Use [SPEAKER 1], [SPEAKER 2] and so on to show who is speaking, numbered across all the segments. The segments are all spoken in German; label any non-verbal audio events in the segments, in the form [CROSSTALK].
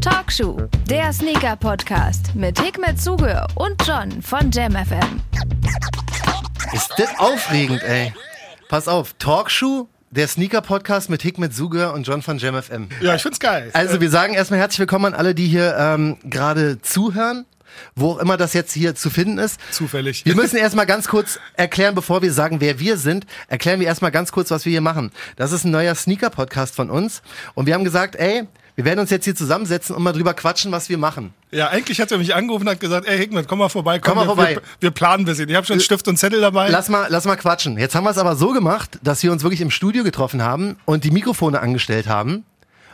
[SPEAKER 1] Talkshow, der Sneaker-Podcast mit Hikmet Zuge und John von JamFM.
[SPEAKER 2] Ist das aufregend, ey. Pass auf, Talkshow, der Sneaker-Podcast mit Hikmet Zuger und John von JamFM.
[SPEAKER 3] Ja, ich find's geil.
[SPEAKER 2] Also wir sagen erstmal herzlich willkommen an alle, die hier ähm, gerade zuhören, wo auch immer das jetzt hier zu finden ist.
[SPEAKER 3] Zufällig.
[SPEAKER 2] Wir müssen erstmal ganz kurz erklären, bevor wir sagen, wer wir sind, erklären wir erstmal ganz kurz, was wir hier machen. Das ist ein neuer Sneaker-Podcast von uns und wir haben gesagt, ey, wir werden uns jetzt hier zusammensetzen und mal drüber quatschen, was wir machen.
[SPEAKER 3] Ja, eigentlich hat er mich angerufen und hat gesagt, ey Hickman, komm mal vorbei, komm,
[SPEAKER 2] Komm mal
[SPEAKER 3] wir,
[SPEAKER 2] vorbei.
[SPEAKER 3] Wir, wir planen ein bisschen. Ich habe schon Stift und Zettel dabei.
[SPEAKER 2] Lass mal, lass mal quatschen. Jetzt haben wir es aber so gemacht, dass wir uns wirklich im Studio getroffen haben und die Mikrofone angestellt haben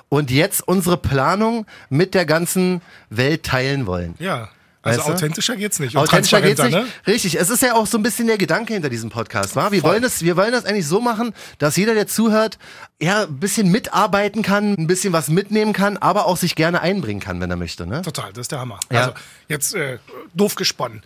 [SPEAKER 2] und jetzt unsere Planung mit der ganzen Welt teilen wollen.
[SPEAKER 3] ja. Also
[SPEAKER 2] Weißt du?
[SPEAKER 3] authentischer geht's nicht. Und
[SPEAKER 2] Authentischer geht's nicht.
[SPEAKER 3] Ne?
[SPEAKER 2] Richtig. Es ist ja auch so ein bisschen der Gedanke hinter diesem Podcast, wa? Wir wollen das, wir wollen das eigentlich so machen, dass jeder, der zuhört, ja, ein bisschen mitarbeiten kann, ein bisschen was mitnehmen kann, aber auch sich gerne einbringen kann, wenn er möchte, ne?
[SPEAKER 3] Total, das ist der Hammer.
[SPEAKER 2] Ja. Mhm.
[SPEAKER 3] Also jetzt äh, doof gesponnen.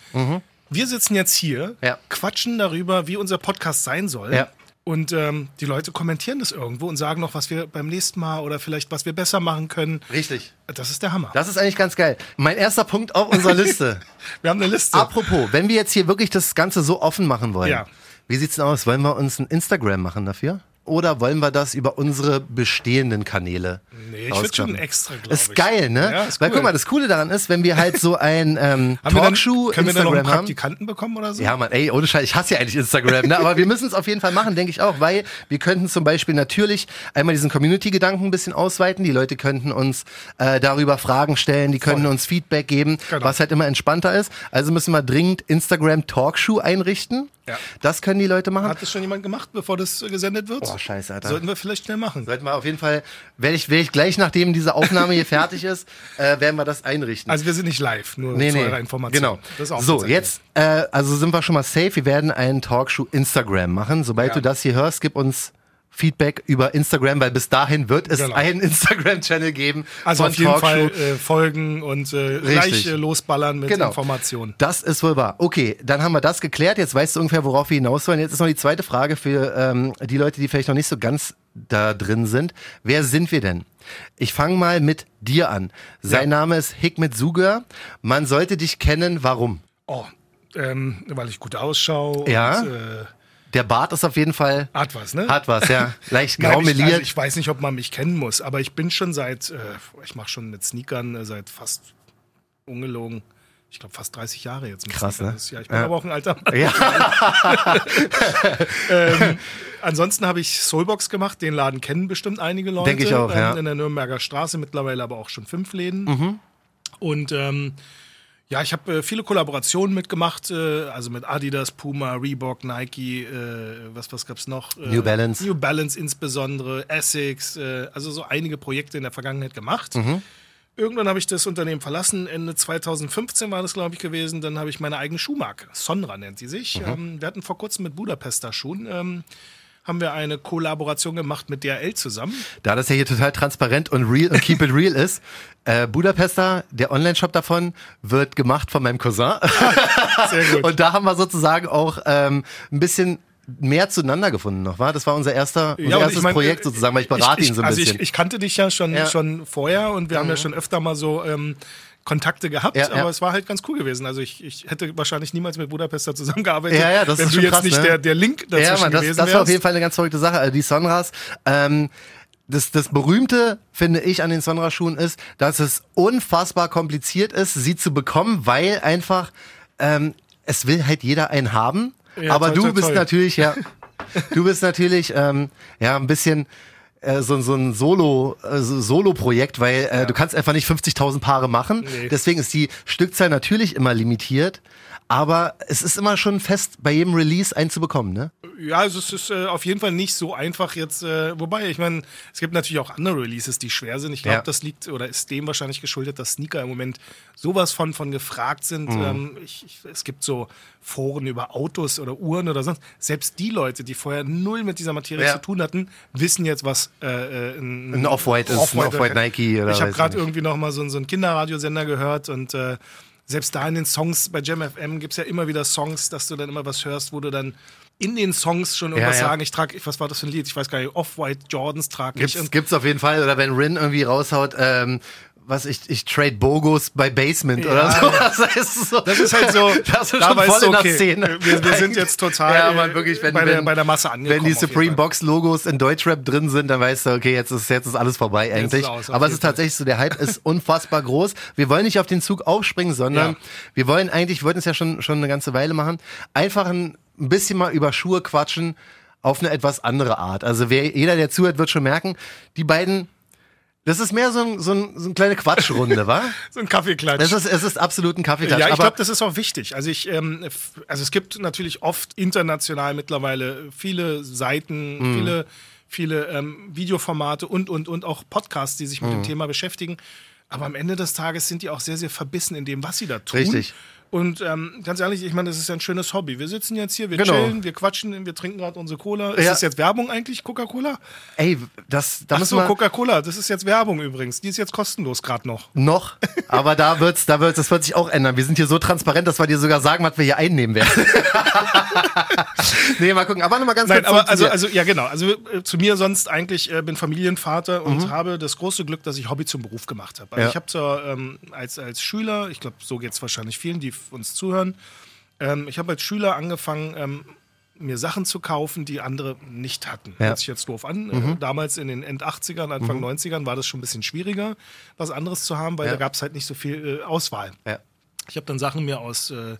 [SPEAKER 3] Wir sitzen jetzt hier,
[SPEAKER 2] Ja.
[SPEAKER 3] quatschen darüber, wie unser Podcast sein soll.
[SPEAKER 2] Ja.
[SPEAKER 3] Und ähm, die Leute kommentieren das irgendwo und sagen noch, was wir beim nächsten Mal oder vielleicht was wir besser machen können.
[SPEAKER 2] Richtig.
[SPEAKER 3] Das ist der Hammer.
[SPEAKER 2] Das ist eigentlich ganz geil. Mein erster Punkt auf unserer [LAUGHS] Liste.
[SPEAKER 3] wir haben eine Liste.
[SPEAKER 2] Apropos, wenn wir jetzt hier wirklich das Ganze so offen machen wollen,
[SPEAKER 3] Ja.
[SPEAKER 2] wie sieht's denn aus? Wollen wir uns ein Instagram machen dafür? Oder wollen wir das über unsere bestehenden Kanäle?
[SPEAKER 3] Nee, ich würd schon extra, glaub
[SPEAKER 2] Ist geil, ne?
[SPEAKER 3] Ja, ist
[SPEAKER 2] Weil
[SPEAKER 3] cool.
[SPEAKER 2] guck mal, das Coole daran ist, wenn wir halt so ein ähm, Talkshow
[SPEAKER 3] können wir dann noch einen
[SPEAKER 2] Instagram haben.
[SPEAKER 3] Praktikanten bekommen oder so?
[SPEAKER 2] Ja, Mann, ey, ohne Scheiß, ich hasse ja eigentlich Instagram, ne? aber wir müssen es auf jeden Fall machen, denke ich auch, weil wir könnten zum Beispiel natürlich einmal diesen Community-Gedanken ein bisschen ausweiten. Die Leute könnten uns äh, darüber Fragen stellen, die könnten
[SPEAKER 3] Voll.
[SPEAKER 2] uns Feedback geben,
[SPEAKER 3] Genau.
[SPEAKER 2] was halt immer entspannter ist. Also müssen wir dringend Instagram Talkshow einrichten.
[SPEAKER 3] Ja.
[SPEAKER 2] Das können die Leute machen.
[SPEAKER 3] Hat das schon jemand gemacht, bevor das gesendet wird?
[SPEAKER 2] Scheiße, Alter.
[SPEAKER 3] Sollten wir vielleicht schnell machen.
[SPEAKER 2] Sollten wir auf jeden Fall, werde ich, werde ich gleich, nachdem diese Aufnahme hier [LAUGHS] fertig ist, äh, werden wir das einrichten.
[SPEAKER 3] Also wir sind nicht live, nur
[SPEAKER 2] Nee,
[SPEAKER 3] zu
[SPEAKER 2] nee.
[SPEAKER 3] eurer Information.
[SPEAKER 2] Genau.
[SPEAKER 3] Das ist auch
[SPEAKER 2] so, jetzt, äh, also sind wir schon mal safe. Wir werden einen Talkshow Instagram machen. Sobald
[SPEAKER 3] Ja.
[SPEAKER 2] du das hier hörst, gib uns Feedback über Instagram, weil bis dahin wird es
[SPEAKER 3] Genau.
[SPEAKER 2] einen [LAUGHS] Instagram-Channel geben.
[SPEAKER 3] Also auf jeden
[SPEAKER 2] Talkshow.
[SPEAKER 3] Fall äh, folgen und äh, gleich äh, losballern mit
[SPEAKER 2] Genau.
[SPEAKER 3] Informationen.
[SPEAKER 2] Das ist wohl wahr. Okay, dann haben wir das geklärt. Jetzt weißt du ungefähr, worauf wir hinaus wollen. Jetzt ist noch die zweite Frage für ähm, die Leute, die vielleicht noch nicht so ganz da drin sind. Wer sind wir denn? Ich fange mal mit dir an. Sein Name ist Hikmet Suger. Man sollte dich kennen. Warum?
[SPEAKER 3] Oh, ähm, weil ich gut ausschaue.
[SPEAKER 2] Ja.
[SPEAKER 3] Und, äh,
[SPEAKER 2] Der Bart ist auf jeden Fall
[SPEAKER 3] hat was, ne?
[SPEAKER 2] Hat was, ja. [LAUGHS] Leicht grau
[SPEAKER 3] ich,
[SPEAKER 2] meliert.
[SPEAKER 3] also ich weiß nicht, ob man mich kennen muss, aber ich bin schon seit, äh, ich mache schon mit Sneakern äh, seit fast ungelogen, ich glaube fast 30 Jahre jetzt.
[SPEAKER 2] Krass, ne?
[SPEAKER 3] Ja, ich bin
[SPEAKER 2] Ja.
[SPEAKER 3] aber auch ein alter Mann.
[SPEAKER 2] ja, [LAUGHS]
[SPEAKER 3] ähm, ansonsten habe ich Soulbox gemacht, den Laden kennen bestimmt einige Leute.
[SPEAKER 2] Denk ich auch, ja.
[SPEAKER 3] In der Nürnberger Straße, mittlerweile aber auch schon fünf Läden. Und ähm, ja, ich habe äh, viele Kollaborationen mitgemacht, äh, also mit Adidas, Puma, Reebok, Nike, äh, was, was gab's noch? Äh,
[SPEAKER 2] New Balance.
[SPEAKER 3] New Balance insbesondere, Essex, äh, also so einige Projekte in der Vergangenheit gemacht.
[SPEAKER 2] Mhm.
[SPEAKER 3] Irgendwann habe ich das Unternehmen verlassen, Ende 2015 war das, glaube ich, gewesen. Dann habe ich meine eigene Schuhmarke, Sonra nennt sie sich.
[SPEAKER 2] Mhm.
[SPEAKER 3] Ähm, wir hatten vor kurzem mit Budapester Schuhen, ähm, haben wir eine Kollaboration gemacht mit DRL zusammen.
[SPEAKER 2] da das ja hier total transparent und real und keep it real ist, äh, Budapester, der Online-Shop davon, wird gemacht von meinem Cousin. [LAUGHS]
[SPEAKER 3] Sehr gut.
[SPEAKER 2] Und da haben wir sozusagen auch ähm, ein bisschen mehr zueinander gefunden noch, war? Das war unser erster, unser
[SPEAKER 3] Ja,
[SPEAKER 2] erstes
[SPEAKER 3] ich mein,
[SPEAKER 2] Projekt sozusagen, weil ich berate ihn so ein
[SPEAKER 3] also
[SPEAKER 2] bisschen.
[SPEAKER 3] Ich, ich kannte dich ja schon,
[SPEAKER 2] Ja. Mhm.
[SPEAKER 3] schon vorher und wir haben ja schon öfter mal so ähm, Kontakte gehabt,
[SPEAKER 2] Ja, ja.
[SPEAKER 3] aber es war halt ganz cool gewesen. Also ich, ich hätte wahrscheinlich niemals mit Budapester zusammengearbeitet,
[SPEAKER 2] Ja, ja, das
[SPEAKER 3] wenn
[SPEAKER 2] ist
[SPEAKER 3] du jetzt
[SPEAKER 2] krass,
[SPEAKER 3] nicht
[SPEAKER 2] ne?
[SPEAKER 3] der, der Link dazwischen
[SPEAKER 2] ja, Mann, das,
[SPEAKER 3] gewesen
[SPEAKER 2] das war auf jeden Fall eine ganz verrückte Sache. Also die Sonras, ähm, das, das Berühmte, finde ich, an den Sonra-Schuhen ist, dass es unfassbar kompliziert ist, sie zu bekommen, weil einfach ähm, es will halt jeder einen haben.
[SPEAKER 3] Ja,
[SPEAKER 2] aber
[SPEAKER 3] toi,
[SPEAKER 2] du
[SPEAKER 3] toi,
[SPEAKER 2] bist
[SPEAKER 3] toi.
[SPEAKER 2] natürlich, ja, [LAUGHS] du bist natürlich ähm, ja ein bisschen äh, so, so ein Solo, äh, so- Solo-Projekt, weil äh, du kannst einfach nicht 50.000 Paare machen.
[SPEAKER 3] Nee.
[SPEAKER 2] Deswegen ist die Stückzahl natürlich immer limitiert. Aber es ist immer schon fest, bei jedem Release einen zu bekommen, ne?
[SPEAKER 3] Ja, also es ist äh, auf jeden Fall nicht so einfach jetzt, äh, wobei, ich meine, es gibt natürlich auch andere Releases, die schwer sind. Ich glaube,
[SPEAKER 2] Ja.
[SPEAKER 3] das liegt oder ist dem wahrscheinlich geschuldet, dass Sneaker im Moment sowas von, von gefragt sind.
[SPEAKER 2] Mhm.
[SPEAKER 3] Ähm, ich, ich, es gibt so Foren über Autos oder Uhren oder sonst. Selbst die Leute, die vorher null mit dieser Materie
[SPEAKER 2] Ja.
[SPEAKER 3] zu tun hatten, wissen jetzt, was äh, äh, ein,
[SPEAKER 2] Ein Off-White ist, ein Off-White Nike oder
[SPEAKER 3] Ich habe gerade irgendwie noch mal so, einen- so einen Kinderradiosender gehört und äh, selbst da in den Songs bei Jam FM gibt es ja immer wieder Songs, dass du dann immer was hörst, wo du dann in den Songs schon irgendwas
[SPEAKER 2] Ja, ja.
[SPEAKER 3] sagen. Ich trage, was war das für ein Lied? Ich weiß gar nicht. Off-White Jordans trage ich.
[SPEAKER 2] Gibt's auf jeden Fall. Oder wenn Rin irgendwie raushaut, ähm, was ich, ich trade Bogos bei Basement oder so. Das ist, so.
[SPEAKER 3] Das ist halt so, [LAUGHS]
[SPEAKER 2] das ist schon voll in der
[SPEAKER 3] okay,
[SPEAKER 2] Szene.
[SPEAKER 3] Wir, wir sind jetzt total
[SPEAKER 2] Ja, man, wirklich, wenn,
[SPEAKER 3] bei,
[SPEAKER 2] wenn,
[SPEAKER 3] der, bei der Masse angekommen.
[SPEAKER 2] Wenn die Supreme. Box Logos in Deutschrap drin sind, dann weißt du, okay, jetzt ist, jetzt ist alles vorbei eigentlich.
[SPEAKER 3] auf
[SPEAKER 2] Aber es ist tatsächlich so, der Hype ist [LAUGHS] unfassbar groß. Wir wollen nicht auf den Zug aufspringen, sondern
[SPEAKER 3] Ja.
[SPEAKER 2] wir wollen eigentlich, wir wollten es ja schon, schon eine ganze Weile machen, einfach ein, ein bisschen mal über Schuhe quatschen auf eine etwas andere Art. Also wer, jeder, der zuhört, wird schon merken, die beiden, das ist mehr so, ein, so, ein, so eine kleine Quatschrunde, wa? [LAUGHS]
[SPEAKER 3] So ein Kaffeeklatsch.
[SPEAKER 2] Es ist, es ist absolut ein Kaffeeklatsch.
[SPEAKER 3] Ja, ich glaube, das ist auch wichtig. Also ich, ähm, also es gibt natürlich oft international mittlerweile viele Seiten,
[SPEAKER 2] Mhm.
[SPEAKER 3] viele, viele ähm, Videoformate und und und auch Podcasts, die sich mit
[SPEAKER 2] Mhm.
[SPEAKER 3] dem Thema beschäftigen. Aber am Ende des Tages sind die auch sehr, sehr verbissen in dem, was sie da tun.
[SPEAKER 2] Richtig.
[SPEAKER 3] Und ähm, ganz ehrlich, ich meine, das ist ja ein schönes Hobby. Wir sitzen jetzt hier, wir
[SPEAKER 2] Genau.
[SPEAKER 3] chillen, wir quatschen, wir trinken gerade unsere Cola. Ist
[SPEAKER 2] Ja.
[SPEAKER 3] das jetzt Werbung eigentlich, Coca-Cola?
[SPEAKER 2] ey, das, da
[SPEAKER 3] Ach so, Coca-Cola, das ist jetzt Werbung übrigens. Die ist jetzt kostenlos gerade noch.
[SPEAKER 2] noch, aber da wird's, da wird's, das wird sich auch ändern. Wir sind hier so transparent, dass wir dir sogar sagen, was wir hier einnehmen werden. [LAUGHS] nee, mal gucken. Aber nochmal ganz
[SPEAKER 3] Nein,
[SPEAKER 2] kurz
[SPEAKER 3] aber also, also ja genau. Also äh, zu mir sonst eigentlich äh, bin Familienvater und
[SPEAKER 2] Mhm.
[SPEAKER 3] habe das große Glück, dass ich Hobby zum Beruf gemacht habe. Also
[SPEAKER 2] Ja.
[SPEAKER 3] ich habe zwar ähm, als, als Schüler, ich glaube, so geht es wahrscheinlich vielen, die uns zuhören, ähm, ich habe als Schüler angefangen, ähm, mir Sachen zu kaufen, die andere nicht hatten.
[SPEAKER 2] Ja. Mhm.
[SPEAKER 3] Hört sich jetzt doof an. Äh, damals in den End 80ern, Anfang 90ern war das schon ein bisschen schwieriger, was anderes zu haben, weil
[SPEAKER 2] Ja.
[SPEAKER 3] da gab es halt nicht so viel äh, Auswahl.
[SPEAKER 2] ja.
[SPEAKER 3] Ich habe dann Sachen mir aus äh,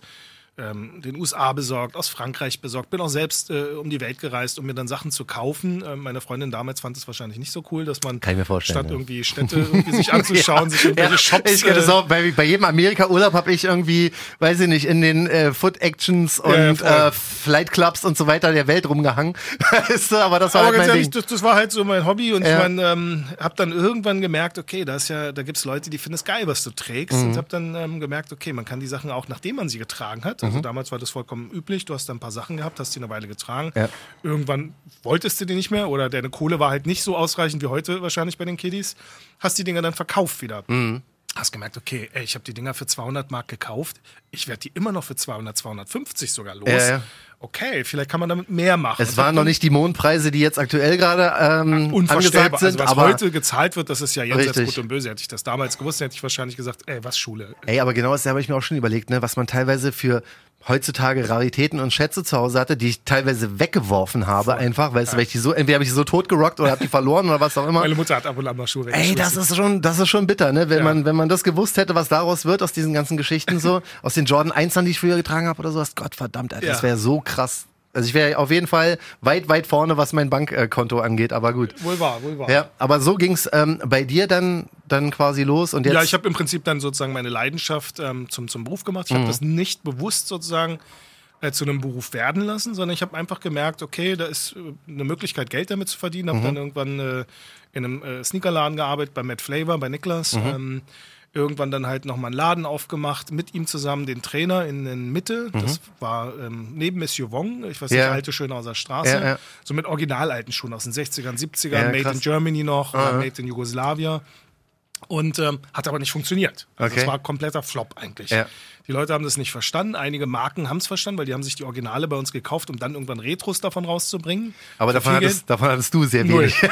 [SPEAKER 3] ähm, den USA besorgt, aus Frankreich besorgt, bin auch selbst äh, um die Welt gereist, um mir dann Sachen zu kaufen. Ähm, meine Freundin damals fand es wahrscheinlich nicht so cool, dass man
[SPEAKER 2] Kann ich mir vorstellen,
[SPEAKER 3] statt
[SPEAKER 2] ja.
[SPEAKER 3] irgendwie Städte irgendwie sich anzuschauen, [LAUGHS] sich irgendwelche
[SPEAKER 2] Ja,
[SPEAKER 3] Shops.
[SPEAKER 2] ich kenne das auch, bei, bei jedem Amerika-Urlaub habe ich irgendwie, weiß ich nicht, in den äh, Foot-Actions und
[SPEAKER 3] Ja, ja, voll.
[SPEAKER 2] äh, Flight Clubs und so weiter der Welt rumgehangen. [LAUGHS] Weißt du, aber das war
[SPEAKER 3] aber
[SPEAKER 2] halt
[SPEAKER 3] ganz
[SPEAKER 2] mein
[SPEAKER 3] ehrlich, das, das war halt so mein Hobby und
[SPEAKER 2] Ja.
[SPEAKER 3] ich meine, ähm, habe dann irgendwann gemerkt, okay, da ist ja, da gibt's Leute, die finden es geil, was du trägst
[SPEAKER 2] Mhm.
[SPEAKER 3] und habe dann ähm, gemerkt, okay, man kann die Sachen auch, nachdem man sie getragen hat.
[SPEAKER 2] Mhm.
[SPEAKER 3] Also damals war das vollkommen üblich. Du hast dann ein paar Sachen gehabt, hast die eine Weile getragen.
[SPEAKER 2] Ja.
[SPEAKER 3] Irgendwann wolltest du die nicht mehr oder deine Kohle war halt nicht so ausreichend wie heute wahrscheinlich bei den Kiddies. Hast die Dinger dann verkauft wieder.
[SPEAKER 2] Mhm.
[SPEAKER 3] Hast gemerkt, okay, ey, ich habe die Dinger für 200 Mark gekauft. Ich werde die immer noch für 200, 250 sogar los.
[SPEAKER 2] Ja, ja.
[SPEAKER 3] Okay, vielleicht kann man damit mehr machen.
[SPEAKER 2] Es waren noch nicht die Mondpreise, die jetzt aktuell gerade ähm,
[SPEAKER 3] unvorstellbar.
[SPEAKER 2] angesagt sind,
[SPEAKER 3] also was
[SPEAKER 2] aber
[SPEAKER 3] heute gezahlt wird, das ist ja jenseits
[SPEAKER 2] Richtig.
[SPEAKER 3] gut und böse. Hätte ich das damals gewusst, hätte ich wahrscheinlich gesagt, ey, was Schule?
[SPEAKER 2] Ey, aber genau das habe ich mir auch schon überlegt, ne, was man teilweise für heutzutage Raritäten und Schätze zu Hause hatte, die ich teilweise weggeworfen habe, einfach, weißt du, weil ich die so, entweder habe ich die so totgerockt oder habe die verloren oder was auch immer.
[SPEAKER 3] Meine Mutter hat ab und an mal Schuhe
[SPEAKER 2] Ey, das ist schon, das ist schon bitter, ne? Wenn
[SPEAKER 3] Ja.
[SPEAKER 2] man, wenn man das gewusst hätte, was daraus wird aus diesen ganzen Geschichten so, [LAUGHS] aus den Jordan 1ern, die ich früher getragen habe oder sowas. Gott verdammt, Alter, das
[SPEAKER 3] Ja.
[SPEAKER 2] wäre so krass. Also ich wäre auf jeden Fall weit, weit vorne, was mein Bankkonto angeht, aber gut.
[SPEAKER 3] Wohl wahr, wohl wahr.
[SPEAKER 2] Ja, aber so ging's ähm, bei dir dann, dann quasi los und jetzt.
[SPEAKER 3] Ja, ich habe im Prinzip dann sozusagen meine Leidenschaft ähm, zum, zum Beruf gemacht. Ich
[SPEAKER 2] Mhm.
[SPEAKER 3] habe das nicht bewusst sozusagen äh, zu einem Beruf werden lassen, sondern ich habe einfach gemerkt, okay, da ist äh, eine Möglichkeit, Geld damit zu verdienen.
[SPEAKER 2] Mhm.
[SPEAKER 3] Habe dann irgendwann äh, in einem äh, Sneakerladen gearbeitet, bei Matt Flavor, bei Niklas.
[SPEAKER 2] Mhm.
[SPEAKER 3] Ähm, irgendwann dann halt nochmal einen Laden aufgemacht, mit ihm zusammen den Trainer in der Mitte. Das war ähm, neben Monsieur Wong, ich weiß nicht,
[SPEAKER 2] Mhm. Ja.
[SPEAKER 3] alte Schöne aus der Straße.
[SPEAKER 2] Ja, ja.
[SPEAKER 3] So mit originalalten Schuhen aus den 60ern, 70ern,
[SPEAKER 2] Ja,
[SPEAKER 3] Made
[SPEAKER 2] krass.
[SPEAKER 3] in Germany noch,
[SPEAKER 2] Ah, ja.
[SPEAKER 3] Made in Yugoslavia. Und ähm, hat aber nicht funktioniert. Also
[SPEAKER 2] Okay.
[SPEAKER 3] Es war kompletter Flop eigentlich.
[SPEAKER 2] Ja.
[SPEAKER 3] Die Leute haben das nicht verstanden. Einige Marken haben es verstanden, weil die haben sich die Originale bei uns gekauft, um dann irgendwann Retros davon rauszubringen.
[SPEAKER 2] aber davon hattest, davon hattest du sehr
[SPEAKER 3] Null.
[SPEAKER 2] wenig. [LAUGHS]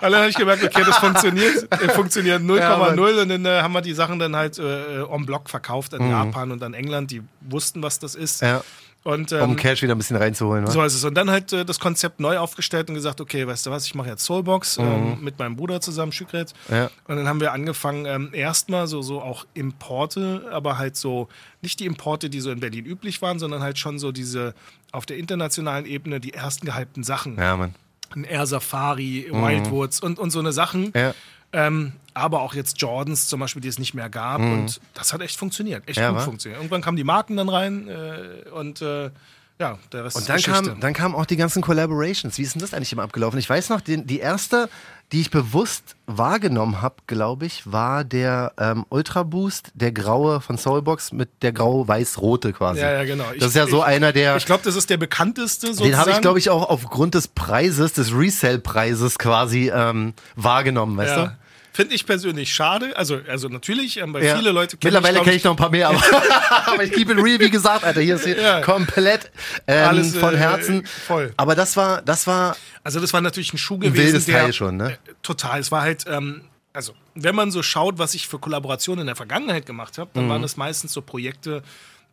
[SPEAKER 3] Alle habe ich gemerkt, okay, das funktioniert, äh, funktioniert 0,0
[SPEAKER 2] Ja,
[SPEAKER 3] und dann äh, haben wir die Sachen dann halt äh, en bloc verkauft
[SPEAKER 2] Mhm.
[SPEAKER 3] an Japan und an England, die wussten, was das ist.
[SPEAKER 2] Ja.
[SPEAKER 3] Und
[SPEAKER 2] Um
[SPEAKER 3] ähm,
[SPEAKER 2] Cash wieder ein bisschen reinzuholen, wa?
[SPEAKER 3] so ist es. Und dann halt äh, das Konzept neu aufgestellt und gesagt, okay, weißt du was, ich mache jetzt Soulbox ähm, mit meinem Bruder zusammen, Schükret.
[SPEAKER 2] Mhm. Ja.
[SPEAKER 3] Und dann haben wir angefangen, ähm, erstmal so, so auch Importe, aber halt so, nicht die Importe, die so in Berlin üblich waren, sondern halt schon so diese auf der internationalen Ebene die ersten gehypten Sachen.
[SPEAKER 2] Ja, Mann.
[SPEAKER 3] Ein Air Safari, Wildwoods und, und so eine Sachen.
[SPEAKER 2] Mhm. Ja.
[SPEAKER 3] Ähm, aber auch jetzt Jordans zum Beispiel, die es nicht mehr gab. Und das hat echt funktioniert. Echt
[SPEAKER 2] Mhm. Ja,
[SPEAKER 3] gut
[SPEAKER 2] wa?
[SPEAKER 3] funktioniert. Irgendwann kamen die Marken dann rein äh, und äh, ja, der Rest
[SPEAKER 2] Und dann, kam, dann kamen auch die ganzen Collaborations. Wie ist denn das eigentlich immer abgelaufen? Ich weiß noch, die, die erste, die ich bewusst wahrgenommen habe, glaube ich, war der ähm, Ultra Boost, der graue von Soulbox mit der grau-weiß-rote quasi.
[SPEAKER 3] Ja, ja, genau. Ich-
[SPEAKER 2] das ist ja so
[SPEAKER 3] ich-
[SPEAKER 2] einer der.
[SPEAKER 3] Ich glaube, das ist der bekannteste sozusagen.
[SPEAKER 2] den habe ich, glaube ich, auch aufgrund des Preises, des Resell-Preises quasi ähm, wahrgenommen, weißt
[SPEAKER 3] ja.
[SPEAKER 2] du?
[SPEAKER 3] Finde ich persönlich schade. Also, also natürlich, ähm, weil
[SPEAKER 2] Ja.
[SPEAKER 3] viele Leute kennen
[SPEAKER 2] Mittlerweile kenne ich noch ein paar mehr, aber, [LAUGHS] aber ich keep it real, wie gesagt, Alter. Hier ist hier
[SPEAKER 3] Ja.
[SPEAKER 2] komplett ähm,
[SPEAKER 3] Alles,
[SPEAKER 2] von
[SPEAKER 3] äh,
[SPEAKER 2] Herzen.
[SPEAKER 3] voll.
[SPEAKER 2] Aber das war, das war
[SPEAKER 3] Also das war natürlich ein Schuh gewesen.
[SPEAKER 2] wildes
[SPEAKER 3] der,
[SPEAKER 2] Teil schon, ne?
[SPEAKER 3] Äh, total. Es war halt, ähm, also wenn man so schaut, was ich für Kollaborationen in der Vergangenheit gemacht habe, dann
[SPEAKER 2] Mhm.
[SPEAKER 3] waren es meistens so Projekte,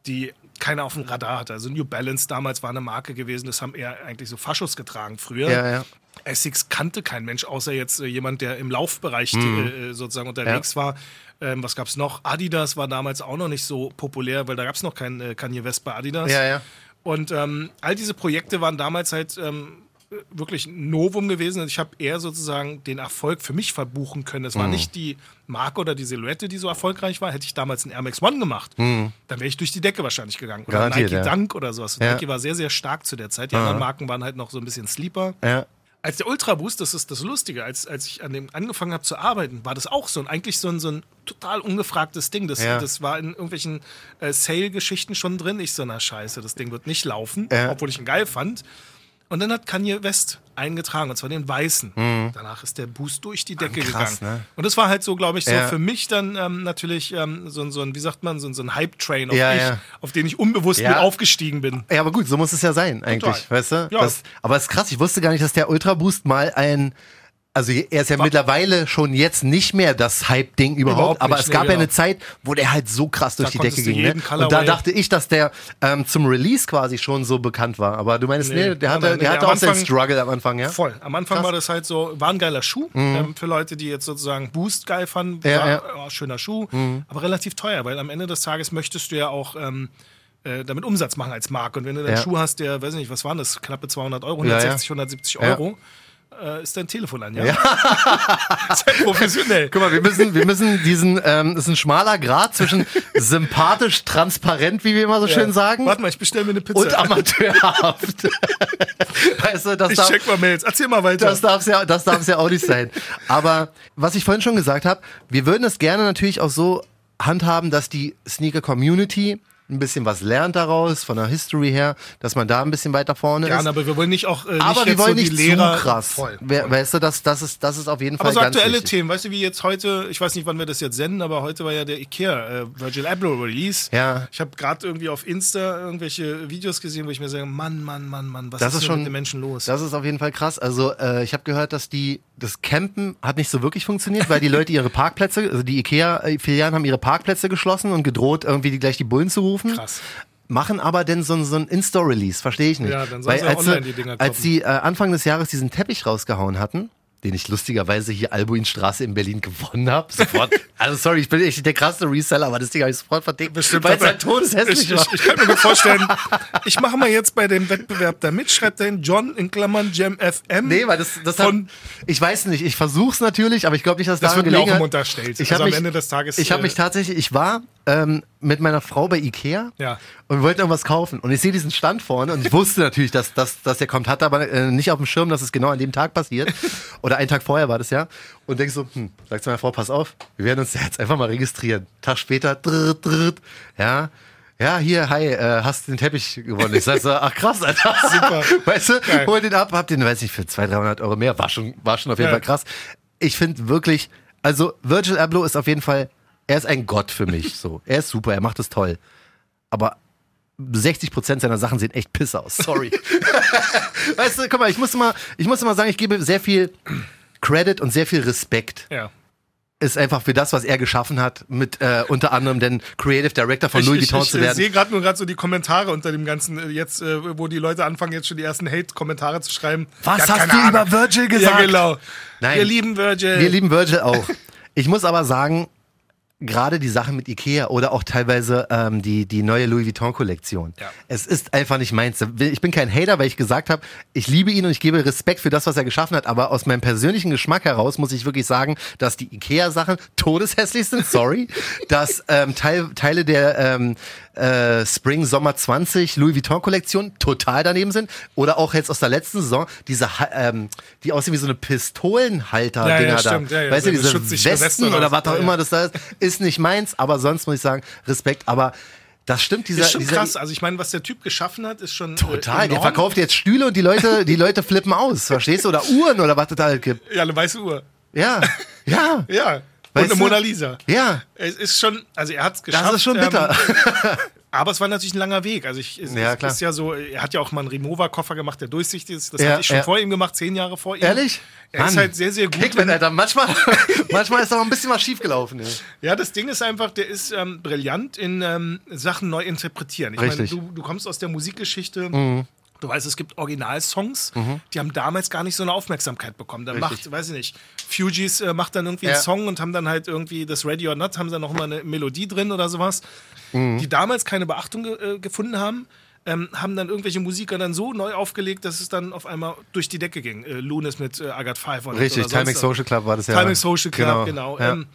[SPEAKER 3] die keiner auf dem Radar hatte. Also New Balance damals war eine Marke gewesen, das haben eher eigentlich so Faschos getragen früher.
[SPEAKER 2] Ja, ja.
[SPEAKER 3] Essex kannte kein Mensch, außer jetzt äh, jemand, der im Laufbereich
[SPEAKER 2] Mhm.
[SPEAKER 3] äh, sozusagen unterwegs war. Ähm, was gab's noch? Adidas war damals auch noch nicht so populär, weil da gab's noch kein äh, Kanye West bei Adidas.
[SPEAKER 2] Ja, ja.
[SPEAKER 3] Und ähm, all diese Projekte waren damals halt ähm, wirklich ein Novum gewesen. Und ich habe eher sozusagen den Erfolg für mich verbuchen können. Es war nicht die Marke oder die Silhouette, die so erfolgreich war. Hätte ich damals einen Air Max One gemacht, dann wäre ich durch die Decke wahrscheinlich gegangen. Oder
[SPEAKER 2] Garantiert,
[SPEAKER 3] Nike
[SPEAKER 2] ja.
[SPEAKER 3] Dunk oder sowas.
[SPEAKER 2] Ja.
[SPEAKER 3] Nike war sehr, sehr stark zu der Zeit. Die anderen Marken waren halt noch so ein bisschen Sleeper.
[SPEAKER 2] ja.
[SPEAKER 3] Als der Ultra Boost, das ist das Lustige, als, als ich an dem angefangen habe zu arbeiten, war das auch so ein, eigentlich so ein, so ein total ungefragtes Ding. Das,
[SPEAKER 2] Ja.
[SPEAKER 3] das war in irgendwelchen äh, Sale-Geschichten schon drin. Ich so, na scheiße, das Ding wird nicht laufen, obwohl ich ihn geil fand. Und dann hat Kanye West eingetragen, und zwar den weißen. Danach ist der Boost durch die Decke
[SPEAKER 2] Mhm. krass,
[SPEAKER 3] gegangen.
[SPEAKER 2] ne?
[SPEAKER 3] Und das war halt so, glaube ich, so
[SPEAKER 2] Ja.
[SPEAKER 3] für mich dann ähm, natürlich ähm, so, ein- so ein, wie sagt man, so, ein- so ein Hype-Train, auf,
[SPEAKER 2] Ja, ja.
[SPEAKER 3] auf den ich unbewusst mit aufgestiegen bin.
[SPEAKER 2] Ja, aber gut, so muss es ja sein, eigentlich,
[SPEAKER 3] Total.
[SPEAKER 2] weißt du?
[SPEAKER 3] Ja.
[SPEAKER 2] Das, aber es ist krass, ich wusste gar nicht, dass der Ultra Boost mal ein, also er ist ja mittlerweile schon jetzt nicht mehr das Hype-Ding überhaupt,
[SPEAKER 3] Überhaupt
[SPEAKER 2] aber es gab ja
[SPEAKER 3] genau.
[SPEAKER 2] eine Zeit, wo der halt so krass durch
[SPEAKER 3] Da
[SPEAKER 2] die Decke ging. Ne? Und da dachte ich, dass der ähm, zum Release quasi schon so bekannt war. Aber du meinst, nee,
[SPEAKER 3] Nee,
[SPEAKER 2] der hatte,
[SPEAKER 3] nein,
[SPEAKER 2] der hatte auch seinen
[SPEAKER 3] Anfang-
[SPEAKER 2] Struggle am Anfang, ja?
[SPEAKER 3] Voll. Am Anfang
[SPEAKER 2] Krass. Mhm.
[SPEAKER 3] war das halt so, war ein geiler Schuh ähm, für Leute, die jetzt sozusagen Boost geil fanden.
[SPEAKER 2] Ja,
[SPEAKER 3] war,
[SPEAKER 2] ja. Mhm.
[SPEAKER 3] ja, schöner Schuh, aber relativ teuer, weil am Ende des Tages möchtest du ja auch ähm, äh, damit Umsatz machen als Marke. Und wenn du einen
[SPEAKER 2] Ja.
[SPEAKER 3] Schuh hast, der, weiß ich nicht, was waren das, knappe 200 Euro,
[SPEAKER 2] Ja, ja.
[SPEAKER 3] 160, 170
[SPEAKER 2] Ja.
[SPEAKER 3] Euro, äh, ist dein Telefon an, ja? ist [LAUGHS] halt professionell.
[SPEAKER 2] Guck mal, wir müssen, wir müssen diesen, ähm, es ist ein schmaler Grad zwischen sympathisch, transparent, wie wir immer so schön sagen,
[SPEAKER 3] Warte mal, ich bestelle mir eine Pizza.
[SPEAKER 2] und amateurhaft. [LAUGHS] weißt du, das
[SPEAKER 3] ich
[SPEAKER 2] darf,
[SPEAKER 3] check mal Mails. Erzähl mal weiter.
[SPEAKER 2] Das darf es ja, das darf's ja auch nicht sein. Aber was ich vorhin schon gesagt habe, wir würden es gerne natürlich auch so handhaben, dass die Sneaker-Community ein bisschen was lernt daraus, von der History her, dass man da ein bisschen weiter vorne
[SPEAKER 3] Gerne,
[SPEAKER 2] ist.
[SPEAKER 3] aber wir wollen nicht auch äh, nicht
[SPEAKER 2] Aber wir wollen
[SPEAKER 3] so
[SPEAKER 2] nicht
[SPEAKER 3] Lehrer
[SPEAKER 2] zu krass.
[SPEAKER 3] Voll,
[SPEAKER 2] We-
[SPEAKER 3] voll.
[SPEAKER 2] Weißt du, das, das, ist, das ist auf jeden
[SPEAKER 3] Aber
[SPEAKER 2] Fall
[SPEAKER 3] so
[SPEAKER 2] ganz
[SPEAKER 3] aktuelle
[SPEAKER 2] wichtig.
[SPEAKER 3] Themen, weißt du, wie jetzt heute, ich weiß nicht, wann wir das jetzt senden, aber heute war ja der Ikea äh, Virgil Abloh Release.
[SPEAKER 2] Ja.
[SPEAKER 3] Ich habe gerade irgendwie auf Insta irgendwelche Videos gesehen, wo ich mir sage, Mann, Mann, Mann, Mann, was
[SPEAKER 2] Das
[SPEAKER 3] ist,
[SPEAKER 2] ist schon-
[SPEAKER 3] mit den Menschen los?
[SPEAKER 2] Das ist auf jeden Fall krass. Also äh, ich habe gehört, dass die das Campen hat nicht so wirklich funktioniert, weil die Leute ihre Parkplätze, also die Ikea-Filialen haben ihre Parkplätze geschlossen und gedroht, irgendwie die, gleich die Bullen zu rufen.
[SPEAKER 3] Krass.
[SPEAKER 2] Machen aber denn so, ein- so ein In-Store-Release, verstehe ich nicht.
[SPEAKER 3] Ja, dann
[SPEAKER 2] weil als,
[SPEAKER 3] online
[SPEAKER 2] sie-
[SPEAKER 3] die Dinger
[SPEAKER 2] als sie äh, Anfang des Jahres diesen Teppich rausgehauen hatten, den ich lustigerweise hier Albuinstraße in Berlin gewonnen habe. Sofort. [LAUGHS] also sorry, ich bin echt der krasse Reseller, aber das Ding habe ich sofort verdickt, weil es halt todeshässlich
[SPEAKER 3] ich,
[SPEAKER 2] war.
[SPEAKER 3] ich, ich kann mir gut vorstellen, [LAUGHS] ich mache mal jetzt bei dem Wettbewerb da mit, schreibt dahin John in Klammern Jam FM.
[SPEAKER 2] Nee, weil das, das
[SPEAKER 3] Von-
[SPEAKER 2] hat, ich weiß nicht, ich versuch's natürlich, aber ich glaube nicht, dass
[SPEAKER 3] Das
[SPEAKER 2] daran
[SPEAKER 3] wird mir auch
[SPEAKER 2] hat.
[SPEAKER 3] unterstellt.
[SPEAKER 2] Ich
[SPEAKER 3] Also am
[SPEAKER 2] mich,
[SPEAKER 3] Ende des Tages,
[SPEAKER 2] Ich habe
[SPEAKER 3] äh,
[SPEAKER 2] mich tatsächlich, ich war ähm, mit meiner Frau bei Ikea
[SPEAKER 3] Ja.
[SPEAKER 2] und wollten irgendwas kaufen und ich sehe diesen Stand vorne und ich wusste natürlich, dass, dass, dass der kommt, hatte aber äh, nicht auf dem Schirm, dass es genau an dem Tag passiert [LAUGHS] oder einen Tag vorher war das ja und denk so, hm, sag zu meiner Frau, pass auf, wir werden uns jetzt einfach mal registrieren. Tag später, drrrt, drrrt, ja, ja, hier, hi, äh, hast den Teppich gewonnen. Ich sag so, ach krass, Alter. [LAUGHS]
[SPEAKER 3] Super.
[SPEAKER 2] Weißt du,
[SPEAKER 3] Geil.
[SPEAKER 2] hol den ab, hab den, weiß nicht, für 200, 300 Euro mehr. War schon, war schon auf jeden
[SPEAKER 3] Ja.
[SPEAKER 2] Fall krass. Ich finde wirklich, also Virgil Abloh ist auf jeden Fall, er ist ein Gott für mich. So, er ist super, er macht es toll. Aber 60 Prozent seiner Sachen sehen echt piss aus. Sorry. [LAUGHS] weißt du, guck mal, ich muss mal, ich muss mal sagen, ich gebe sehr viel Credit und sehr viel Respekt
[SPEAKER 3] Ja.
[SPEAKER 2] ist einfach für das, was er geschaffen hat, mit äh, unter anderem den Creative Director von Louis
[SPEAKER 3] ich,
[SPEAKER 2] Vuitton
[SPEAKER 3] ich,
[SPEAKER 2] zu
[SPEAKER 3] ich
[SPEAKER 2] werden.
[SPEAKER 3] sehe gerade nur gerade so die Kommentare unter dem ganzen, äh, jetzt, äh, wo die Leute anfangen, jetzt schon die ersten Hate-Kommentare zu schreiben.
[SPEAKER 2] Was hast du
[SPEAKER 3] Ahnung.
[SPEAKER 2] über Virgil gesagt?
[SPEAKER 3] Ja, genau.
[SPEAKER 2] Nein.
[SPEAKER 3] Wir lieben Virgil.
[SPEAKER 2] Wir lieben Virgil auch. Ich muss aber sagen, gerade die Sachen mit Ikea oder auch teilweise ähm, die, die neue Louis Vuitton-Kollektion.
[SPEAKER 3] Ja.
[SPEAKER 2] Es ist einfach nicht meins. Ich bin kein Hater, weil ich gesagt habe, ich liebe ihn und ich gebe Respekt für das, was er geschaffen hat. Aber aus meinem persönlichen Geschmack heraus muss ich wirklich sagen, dass die Ikea-Sachen todeshässlich sind. Sorry. [LAUGHS] dass ähm, Teil, Teile der ähm, äh, Spring Sommer 20 Louis Vuitton-Kollektion total daneben sind. Oder auch jetzt aus der letzten Saison, diese, ähm, die aussehen wie so eine Pistolenhalter-Dinger
[SPEAKER 3] Ja, ja,
[SPEAKER 2] da.
[SPEAKER 3] stimmt. Ja, ja,
[SPEAKER 2] weißt
[SPEAKER 3] so
[SPEAKER 2] du, diese
[SPEAKER 3] Weste
[SPEAKER 2] Westen
[SPEAKER 3] oder
[SPEAKER 2] oder was auch immer das da ist, ist nicht meins, aber sonst muss ich sagen, Respekt. Aber das stimmt, dieser,
[SPEAKER 3] ist schon
[SPEAKER 2] dieser
[SPEAKER 3] krass. Also ich meine, was der Typ geschaffen hat, ist schon
[SPEAKER 2] Total,
[SPEAKER 3] Äh,
[SPEAKER 2] der
[SPEAKER 3] enorm.
[SPEAKER 2] verkauft jetzt Stühle und die Leute, die Leute flippen aus, verstehst du? Oder Uhren oder was da halt gibt.
[SPEAKER 3] Ja, eine weiße Uhr.
[SPEAKER 2] Ja, [LAUGHS] Ja,
[SPEAKER 3] Ja.
[SPEAKER 2] Weißt
[SPEAKER 3] und eine
[SPEAKER 2] du?
[SPEAKER 3] Mona Lisa.
[SPEAKER 2] ja.
[SPEAKER 3] Es ist schon, also er hat es geschafft.
[SPEAKER 2] Das ist schon bitter.
[SPEAKER 3] Ähm, [LAUGHS] aber es war natürlich ein langer Weg. Also ich, es,
[SPEAKER 2] Ja, klar.
[SPEAKER 3] ist ja so, er hat ja auch mal einen Remover-Koffer gemacht, der durchsichtig ist. Das
[SPEAKER 2] Ja,
[SPEAKER 3] hatte ich schon
[SPEAKER 2] ja.
[SPEAKER 3] vor ihm gemacht, zehn Jahre vor ihm.
[SPEAKER 2] Ehrlich?
[SPEAKER 3] Er ist
[SPEAKER 2] Mann.
[SPEAKER 3] halt sehr, sehr gut.
[SPEAKER 2] Kickman, Alter. Manchmal, [LAUGHS] manchmal ist doch ein bisschen was schiefgelaufen. ey.
[SPEAKER 3] Ja, das Ding ist einfach, der ist ähm, brillant in ähm, Sachen neu interpretieren. Ich meine,
[SPEAKER 2] Richtig.
[SPEAKER 3] du, du kommst aus der Musikgeschichte.
[SPEAKER 2] Mhm.
[SPEAKER 3] Du weißt, es gibt Originalsongs, die haben damals gar nicht so eine Aufmerksamkeit bekommen. Dann
[SPEAKER 2] Richtig.
[SPEAKER 3] macht, weiß ich nicht, Fugees äh, macht dann irgendwie
[SPEAKER 2] Ja.
[SPEAKER 3] einen Song und haben dann halt irgendwie das Ready or Not, haben dann noch mal eine Melodie drin oder sowas,
[SPEAKER 2] Mhm.
[SPEAKER 3] die damals keine Beachtung ge äh, gefunden haben. Ähm, haben dann irgendwelche Musiker dann so neu aufgelegt, dass es dann auf einmal durch die Decke ging. Äh, Lunis mit äh, Agat Five und
[SPEAKER 2] Richtig,
[SPEAKER 3] was.
[SPEAKER 2] Social Club war das ja.
[SPEAKER 3] Timex Social Club, genau.
[SPEAKER 2] Ja.
[SPEAKER 3] Ähm,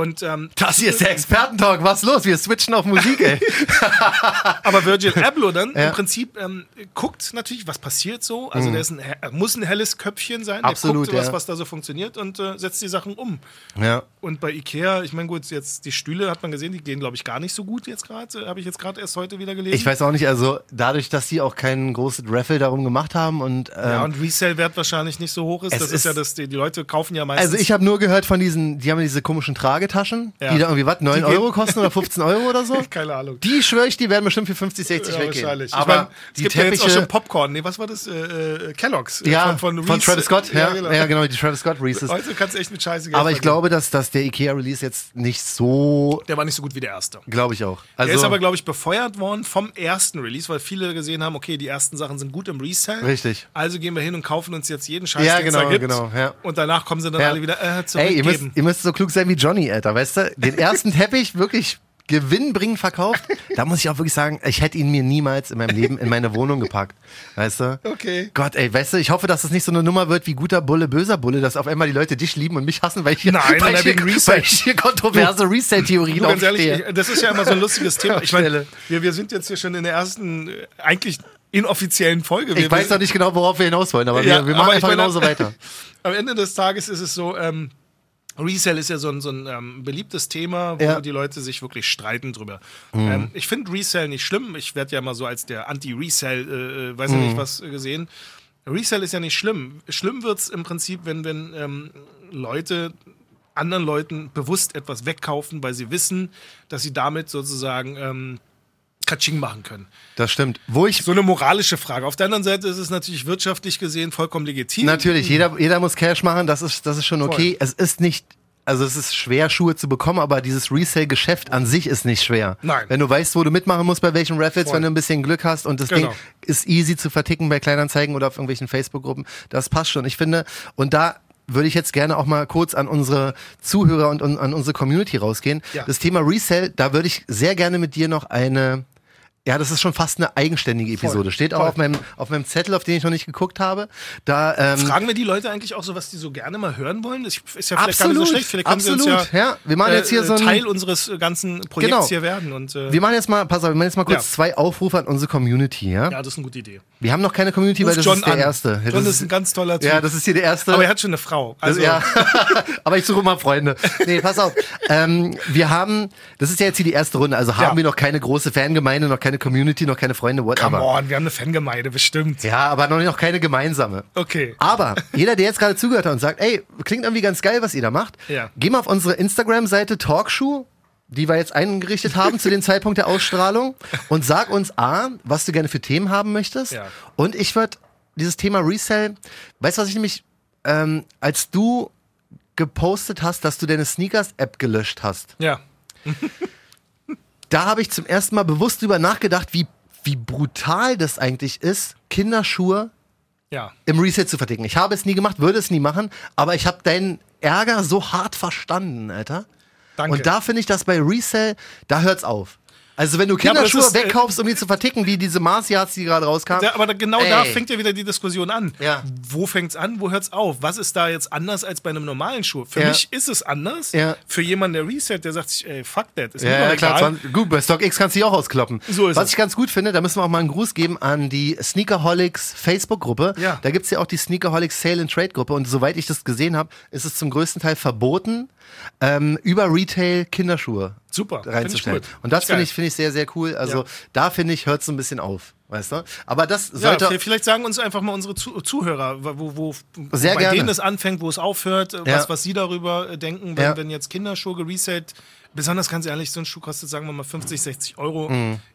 [SPEAKER 3] und ähm,
[SPEAKER 2] das hier ist der Expertentalk. Was los? Wir switchen auf Musik, ey. [LAUGHS]
[SPEAKER 3] Aber Virgil Abloh dann
[SPEAKER 2] Ja. Mhm.
[SPEAKER 3] im Prinzip ähm, guckt natürlich, was passiert so. Also der ist ein, er muss ein helles Köpfchen sein.
[SPEAKER 2] Absolut,
[SPEAKER 3] der guckt, was,
[SPEAKER 2] ja.
[SPEAKER 3] was da so funktioniert und äh, setzt die Sachen um.
[SPEAKER 2] Ja.
[SPEAKER 3] Und bei Ikea, ich meine gut, jetzt die Stühle hat man gesehen, die gehen glaube ich gar nicht so gut jetzt gerade. Habe ich jetzt gerade erst heute wieder gelesen.
[SPEAKER 2] Ich weiß auch nicht, also dadurch, dass sie auch keinen großen Raffle darum gemacht haben und. Ähm,
[SPEAKER 3] ja, und Resale-Wert wahrscheinlich nicht so hoch ist. Das ist,
[SPEAKER 2] ist-
[SPEAKER 3] ja das, die, die Leute kaufen ja meistens.
[SPEAKER 2] also ich habe nur gehört von diesen, die haben ja diese komischen Tragetaschen,
[SPEAKER 3] Ja.
[SPEAKER 2] die da irgendwie was, 9
[SPEAKER 3] Die gehen-
[SPEAKER 2] Euro kosten oder 15 Euro oder so. [LAUGHS]
[SPEAKER 3] keine Ahnung.
[SPEAKER 2] Die schwöre ich, die werden bestimmt für 50, 60
[SPEAKER 3] Ja,
[SPEAKER 2] weggehen.
[SPEAKER 3] wahrscheinlich.
[SPEAKER 2] Aber
[SPEAKER 3] ich mein, es
[SPEAKER 2] die
[SPEAKER 3] gibt ja jetzt auch
[SPEAKER 2] Teppiche,
[SPEAKER 3] schon Popcorn. Nee, was war das? Äh, äh, Kellogg's. äh,
[SPEAKER 2] ja, von,
[SPEAKER 3] Reese.
[SPEAKER 2] Travis Scott, ja,
[SPEAKER 3] genau.
[SPEAKER 2] ja, genau, die Travis Scott Reese's.
[SPEAKER 3] Heute kannst du echt mit Scheiße Geld
[SPEAKER 2] Aber ich
[SPEAKER 3] verdienen.
[SPEAKER 2] glaube, dass, dass der Ikea-Release jetzt nicht so,
[SPEAKER 3] Der war nicht so gut wie der erste.
[SPEAKER 2] glaube ich auch. Also,
[SPEAKER 3] Der ist aber, glaube ich, befeuert worden vom ersten Release, weil viele gesehen haben, okay, die ersten Sachen sind gut im Resell.
[SPEAKER 2] Richtig.
[SPEAKER 3] Also gehen wir hin und kaufen uns jetzt jeden Scheiß,
[SPEAKER 2] Ja,
[SPEAKER 3] den es da
[SPEAKER 2] genau,
[SPEAKER 3] gibt.
[SPEAKER 2] genau, ja.
[SPEAKER 3] Und danach kommen sie dann
[SPEAKER 2] Ja.
[SPEAKER 3] alle wieder äh,
[SPEAKER 2] Ey, ihr müsst,
[SPEAKER 3] zurückgeben.
[SPEAKER 2] ihr müsst so klug sein wie Johnny, Alter, weißt du? Den ersten Teppich wirklich gewinnbringend verkauft. Da muss ich auch wirklich sagen, ich hätte ihn mir niemals in meinem Leben in meine Wohnung gepackt. Weißt du?
[SPEAKER 3] Okay.
[SPEAKER 2] Gott, ey, weißt du, ich hoffe, dass es nicht so eine Nummer wird wie guter Bulle, böser Bulle, dass auf einmal die Leute dich lieben und mich hassen, weil ich hier,
[SPEAKER 3] Nein,
[SPEAKER 2] weil
[SPEAKER 3] nein,
[SPEAKER 2] ich hier,
[SPEAKER 3] wegen Resale.
[SPEAKER 2] weil ich hier kontroverse
[SPEAKER 3] ehrlich,
[SPEAKER 2] aufstehe.
[SPEAKER 3] ich- das ist ja immer so ein lustiges Thema. Ich meine,
[SPEAKER 2] Stelle.
[SPEAKER 3] wir, wir sind jetzt hier schon in der ersten, eigentlich inoffiziellen Folge.
[SPEAKER 2] Ich
[SPEAKER 3] wir,
[SPEAKER 2] weiß noch nicht genau, worauf wir hinaus wollen, aber
[SPEAKER 3] Ja,
[SPEAKER 2] wir, wir
[SPEAKER 3] aber
[SPEAKER 2] machen
[SPEAKER 3] ich
[SPEAKER 2] einfach
[SPEAKER 3] meine-
[SPEAKER 2] genauso weiter.
[SPEAKER 3] Am Ende des Tages ist es so, ähm, Resell ist ja so ein, so ein ähm, beliebtes Thema, wo
[SPEAKER 2] Ja. Mhm.
[SPEAKER 3] die Leute sich wirklich streiten drüber. Ähm, ich finde Resell nicht schlimm. Ich werde ja immer so als der Anti-Resell, äh, äh, weiß ich
[SPEAKER 2] Mhm.
[SPEAKER 3] nicht was, äh, gesehen. Resell ist ja nicht schlimm. Schlimm wird es im Prinzip, wenn, wenn ähm, Leute anderen Leuten bewusst etwas wegkaufen, weil sie wissen, dass sie damit sozusagen ähm, Katsching machen können.
[SPEAKER 2] Das stimmt. Wo ich
[SPEAKER 3] So eine moralische Frage. Auf der anderen Seite ist es natürlich wirtschaftlich gesehen vollkommen legitim.
[SPEAKER 2] Natürlich, jeder, jeder muss Cash machen, das ist, das ist schon okay.
[SPEAKER 3] Voll.
[SPEAKER 2] Es ist nicht, also es ist schwer, Schuhe zu bekommen, aber dieses Resale-Geschäft an sich ist nicht schwer.
[SPEAKER 3] Nein.
[SPEAKER 2] Wenn du weißt, wo du mitmachen musst, bei welchen Raffles,
[SPEAKER 3] Voll.
[SPEAKER 2] wenn du ein bisschen Glück hast und das
[SPEAKER 3] Genau.
[SPEAKER 2] Ding ist easy zu verticken bei Kleinanzeigen oder auf irgendwelchen Facebook-Gruppen, das passt schon. Ich finde, und da würde ich jetzt gerne auch mal kurz an unsere Zuhörer und un- an unsere Community rausgehen.
[SPEAKER 3] Ja.
[SPEAKER 2] Das Thema Resale, da würde ich sehr gerne mit dir noch eine ja, das ist schon fast eine eigenständige Episode. Steht auch
[SPEAKER 3] Voll.
[SPEAKER 2] auf meinem, auf meinem Zettel, auf den ich noch nicht geguckt habe. Da, ähm,
[SPEAKER 3] Fragen wir die Leute eigentlich auch so, was die so gerne mal hören wollen? Das ist ja vielleicht gar
[SPEAKER 2] Absolut,
[SPEAKER 3] nicht so schlecht. Vielleicht können
[SPEAKER 2] absolut.
[SPEAKER 3] sie uns ja,
[SPEAKER 2] Ja, wir machen jetzt hier
[SPEAKER 3] äh,
[SPEAKER 2] so ein-
[SPEAKER 3] Teil unseres ganzen Projekts
[SPEAKER 2] Genau.
[SPEAKER 3] hier werden. Und, äh,
[SPEAKER 2] Wir machen jetzt mal, pass auf, wir machen jetzt mal kurz
[SPEAKER 3] Ja.
[SPEAKER 2] zwei Aufrufe an unsere Community, ja?
[SPEAKER 3] ja, das ist eine gute Idee.
[SPEAKER 2] Wir haben noch keine Community, weil
[SPEAKER 3] Ruf
[SPEAKER 2] das
[SPEAKER 3] John
[SPEAKER 2] ist der
[SPEAKER 3] an.
[SPEAKER 2] erste.
[SPEAKER 3] John
[SPEAKER 2] das
[SPEAKER 3] ist ein ganz toller Typ.
[SPEAKER 2] Ja, das ist hier der erste.
[SPEAKER 3] aber er hat schon eine Frau.
[SPEAKER 2] Das-
[SPEAKER 3] Also,
[SPEAKER 2] ja. [LAUGHS] aber ich suche mal Freunde. Nee, pass auf. Ähm, wir haben, das ist ja jetzt hier die erste Runde, also haben wir noch keine große Fangemeinde, noch keine Community, noch keine Freunde,
[SPEAKER 3] come
[SPEAKER 2] whatever.
[SPEAKER 3] on, wir haben eine Fangemeinde, bestimmt.
[SPEAKER 2] Ja, aber noch, noch keine gemeinsame.
[SPEAKER 3] Okay.
[SPEAKER 2] Aber jeder, der jetzt gerade zugehört hat und sagt, ey, klingt irgendwie ganz geil, was ihr da macht,
[SPEAKER 3] Ja.
[SPEAKER 2] geh mal auf unsere Instagram-Seite Talkshow, die wir jetzt eingerichtet haben zu dem Zeitpunkt der Ausstrahlung und sag uns A, was du gerne für Themen haben möchtest.
[SPEAKER 3] Ja.
[SPEAKER 2] Und ich würde dieses Thema Resell, weißt du, was ich nämlich, ähm, als du gepostet hast, dass du deine Sneakers-App gelöscht hast,
[SPEAKER 3] Ja. [LAUGHS]
[SPEAKER 2] da habe ich zum ersten Mal bewusst drüber nachgedacht, wie, wie brutal das eigentlich ist, Kinderschuhe
[SPEAKER 3] Ja.
[SPEAKER 2] im Reset zu verticken. Ich habe es nie gemacht, würde es nie machen, aber ich habe deinen Ärger so hart verstanden, Alter.
[SPEAKER 3] Danke.
[SPEAKER 2] Und da finde ich, dass bei Resell, da hört's auf. Also wenn du
[SPEAKER 3] Ja,
[SPEAKER 2] Kinderschuhe
[SPEAKER 3] ist, äh,
[SPEAKER 2] wegkaufst, um die zu verticken, wie diese Mars-Yards, die gerade rauskamen.
[SPEAKER 3] Ja, aber da, genau da
[SPEAKER 2] Ey.
[SPEAKER 3] fängt ja wieder die Diskussion an.
[SPEAKER 2] Ja.
[SPEAKER 3] Wo fängt's an? Wo hört's auf? Was ist da jetzt anders als bei einem normalen Schuh? Für
[SPEAKER 2] Ja.
[SPEAKER 3] mich ist es anders.
[SPEAKER 2] Ja.
[SPEAKER 3] Für jemanden, der Reset, der sagt sich, ey, fuck that, ist mir
[SPEAKER 2] Ja, ja, klar.
[SPEAKER 3] egal.
[SPEAKER 2] 20, gut, bei StockX kannst du die auch auskloppen.
[SPEAKER 3] So ist
[SPEAKER 2] Was
[SPEAKER 3] es.
[SPEAKER 2] ich ganz gut finde, da müssen wir auch mal einen Gruß geben an die Sneakerholics Facebook-Gruppe.
[SPEAKER 3] Ja.
[SPEAKER 2] Da gibt's ja auch die Sneakerholics Sale and Trade-Gruppe und soweit ich das gesehen habe, ist es zum größten Teil verboten, ähm, über Retail Kinderschuhe
[SPEAKER 3] Super.
[SPEAKER 2] reinzustellen. Und das finde ich, finde ich sehr, sehr cool. Also
[SPEAKER 3] Ja.
[SPEAKER 2] da finde ich, hört es ein bisschen auf. Weißt du? Aber das
[SPEAKER 3] Ja,
[SPEAKER 2] sollte.
[SPEAKER 3] v- vielleicht sagen uns einfach mal unsere Zu Zuhörer, wo, wo, wo
[SPEAKER 2] Sehr
[SPEAKER 3] bei
[SPEAKER 2] gerne.
[SPEAKER 3] denen es anfängt, wo es aufhört, äh,
[SPEAKER 2] Ja.
[SPEAKER 3] was, was sie darüber äh, denken, wenn,
[SPEAKER 2] Ja.
[SPEAKER 3] wenn jetzt Kinderschuhe gereset, besonders ganz ehrlich, so ein Schuh kostet, sagen wir mal, 50, 60 Euro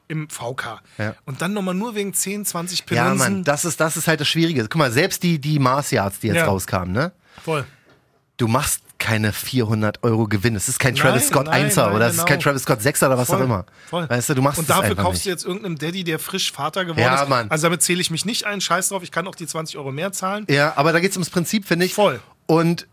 [SPEAKER 3] im VK.
[SPEAKER 2] Mhm. Ja.
[SPEAKER 3] Und dann nochmal nur wegen 10, 20
[SPEAKER 2] ja,
[SPEAKER 3] Penunsen.
[SPEAKER 2] Mann, das ist, das ist halt das Schwierige. Guck mal, selbst die, die Mars Yards, die jetzt
[SPEAKER 3] Ja.
[SPEAKER 2] rauskamen, ne?
[SPEAKER 3] Voll.
[SPEAKER 2] Du machst keine 400 Euro Gewinn. Es ist kein Travis
[SPEAKER 3] Nein,
[SPEAKER 2] Scott
[SPEAKER 3] nein,
[SPEAKER 2] 1er
[SPEAKER 3] nein,
[SPEAKER 2] oder es ist
[SPEAKER 3] genau.
[SPEAKER 2] kein Travis Scott 6er oder was
[SPEAKER 3] Voll,
[SPEAKER 2] auch immer.
[SPEAKER 3] Voll.
[SPEAKER 2] Weißt du, du machst
[SPEAKER 3] Und dafür kaufst
[SPEAKER 2] nicht.
[SPEAKER 3] du jetzt irgendeinem Daddy, der frisch Vater geworden
[SPEAKER 2] Ja,
[SPEAKER 3] ist.
[SPEAKER 2] Mann.
[SPEAKER 3] Also damit zähle ich mich nicht ein. Scheiß drauf, ich kann auch die 20 Euro mehr zahlen.
[SPEAKER 2] Ja, aber da geht es ums Prinzip, finde ich.
[SPEAKER 3] Voll.
[SPEAKER 2] Und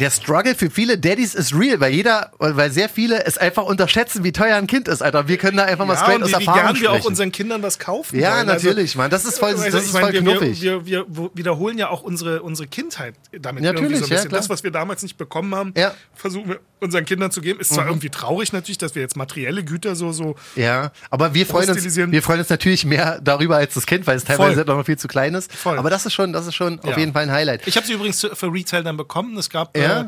[SPEAKER 2] der Struggle für viele Daddies ist real, weil jeder, weil sehr viele es einfach unterschätzen, wie teuer ein Kind ist, Alter. Wir können da einfach mal
[SPEAKER 3] Ja,
[SPEAKER 2] straight
[SPEAKER 3] und
[SPEAKER 2] aus
[SPEAKER 3] wie,
[SPEAKER 2] Erfahrung
[SPEAKER 3] gern wir auch unseren Kindern was kaufen
[SPEAKER 2] ja,
[SPEAKER 3] wollen. Also,
[SPEAKER 2] natürlich, Mann. Das ist voll,
[SPEAKER 3] Weißt
[SPEAKER 2] das ist
[SPEAKER 3] meine,
[SPEAKER 2] voll
[SPEAKER 3] wir,
[SPEAKER 2] knuffig.
[SPEAKER 3] wir, wir, wir wiederholen ja auch unsere, unsere Kindheit damit
[SPEAKER 2] Natürlich,
[SPEAKER 3] irgendwie so ein
[SPEAKER 2] ja,
[SPEAKER 3] bisschen.
[SPEAKER 2] klar.
[SPEAKER 3] das, was wir damals nicht bekommen haben,
[SPEAKER 2] Ja. Mhm.
[SPEAKER 3] versuchen wir unseren Kindern zu geben. Ist zwar irgendwie traurig natürlich, dass wir jetzt materielle Güter so, so
[SPEAKER 2] Ja, aber wir freuen uns, wir freuen uns natürlich mehr darüber als das Kind, weil es teilweise
[SPEAKER 3] Voll.
[SPEAKER 2] noch viel zu klein ist.
[SPEAKER 3] Voll.
[SPEAKER 2] Aber das ist schon, das ist schon auf
[SPEAKER 3] Ja.
[SPEAKER 2] jeden Fall ein Highlight.
[SPEAKER 3] Ich habe sie übrigens für Retail dann bekommen. Es gab
[SPEAKER 2] Ja.
[SPEAKER 3] Äh,